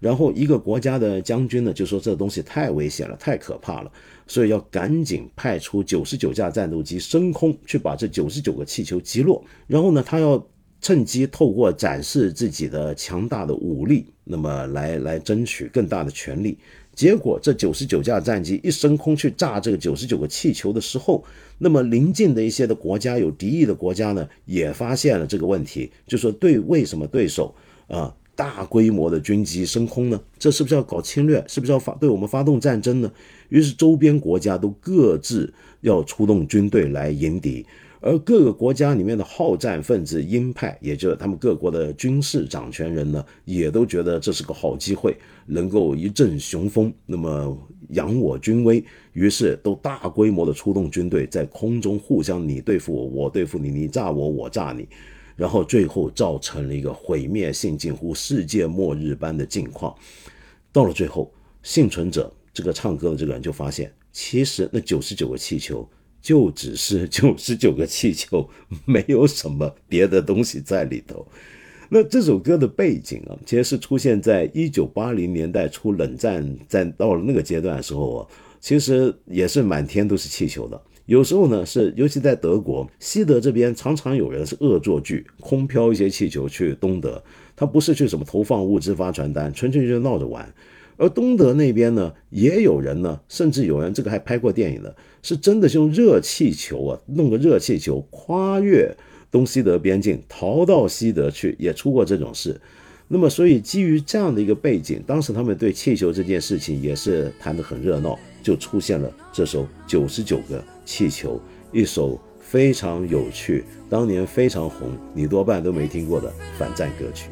然后一个国家的将军呢，就说这东西太危险了，太可怕了，所以要赶紧派出九十九架战斗机升空去把这九十九个气球击落。然后呢，他要趁机透过展示自己的强大的武力，那么来来争取更大的权力。结果这九十九架战机一升空去炸这个九十九个气球的时候，那么邻近的一些的国家有敌意的国家呢，也发现了这个问题，就说对，为什么对手啊？大规模的军机升空呢？这是不是要搞侵略？是不是要发对我们发动战争呢？于是周边国家都各自要出动军队来迎敌，而各个国家里面的好战分子鹰派，也就是他们各国的军事掌权人呢，也都觉得这是个好机会，能够一阵雄风，那么扬我军威。于是都大规模的出动军队，在空中互相你对付我，我对付你，你炸我，我炸你。然后最后造成了一个毁灭性、近乎世界末日般的境况。到了最后，幸存者这个唱歌的这个人就发现，其实那九十九个气球就只是 九十九个气球，没有什么别的东西在里头。那这首歌的背景啊，其实是出现在一九八零年代初，冷战在到了那个阶段的时候啊，其实也是满天都是气球的。有时候呢，是尤其在德国西德这边，常常有人是恶作剧，空飘一些气球去东德。他不是去什么投放物资、发传单，纯粹就是闹着玩。而东德那边呢，也有人呢，甚至有人这个还拍过电影的，是真的是用热气球啊，弄个热气球跨越东西德边境，逃到西德去，也出过这种事。那么，所以基于这样的一个背景，当时他们对气球这件事情也是谈得很热闹，就出现了这首《九十九个气球》，一首非常有趣、当年非常红，你多半都没听过的反战歌曲。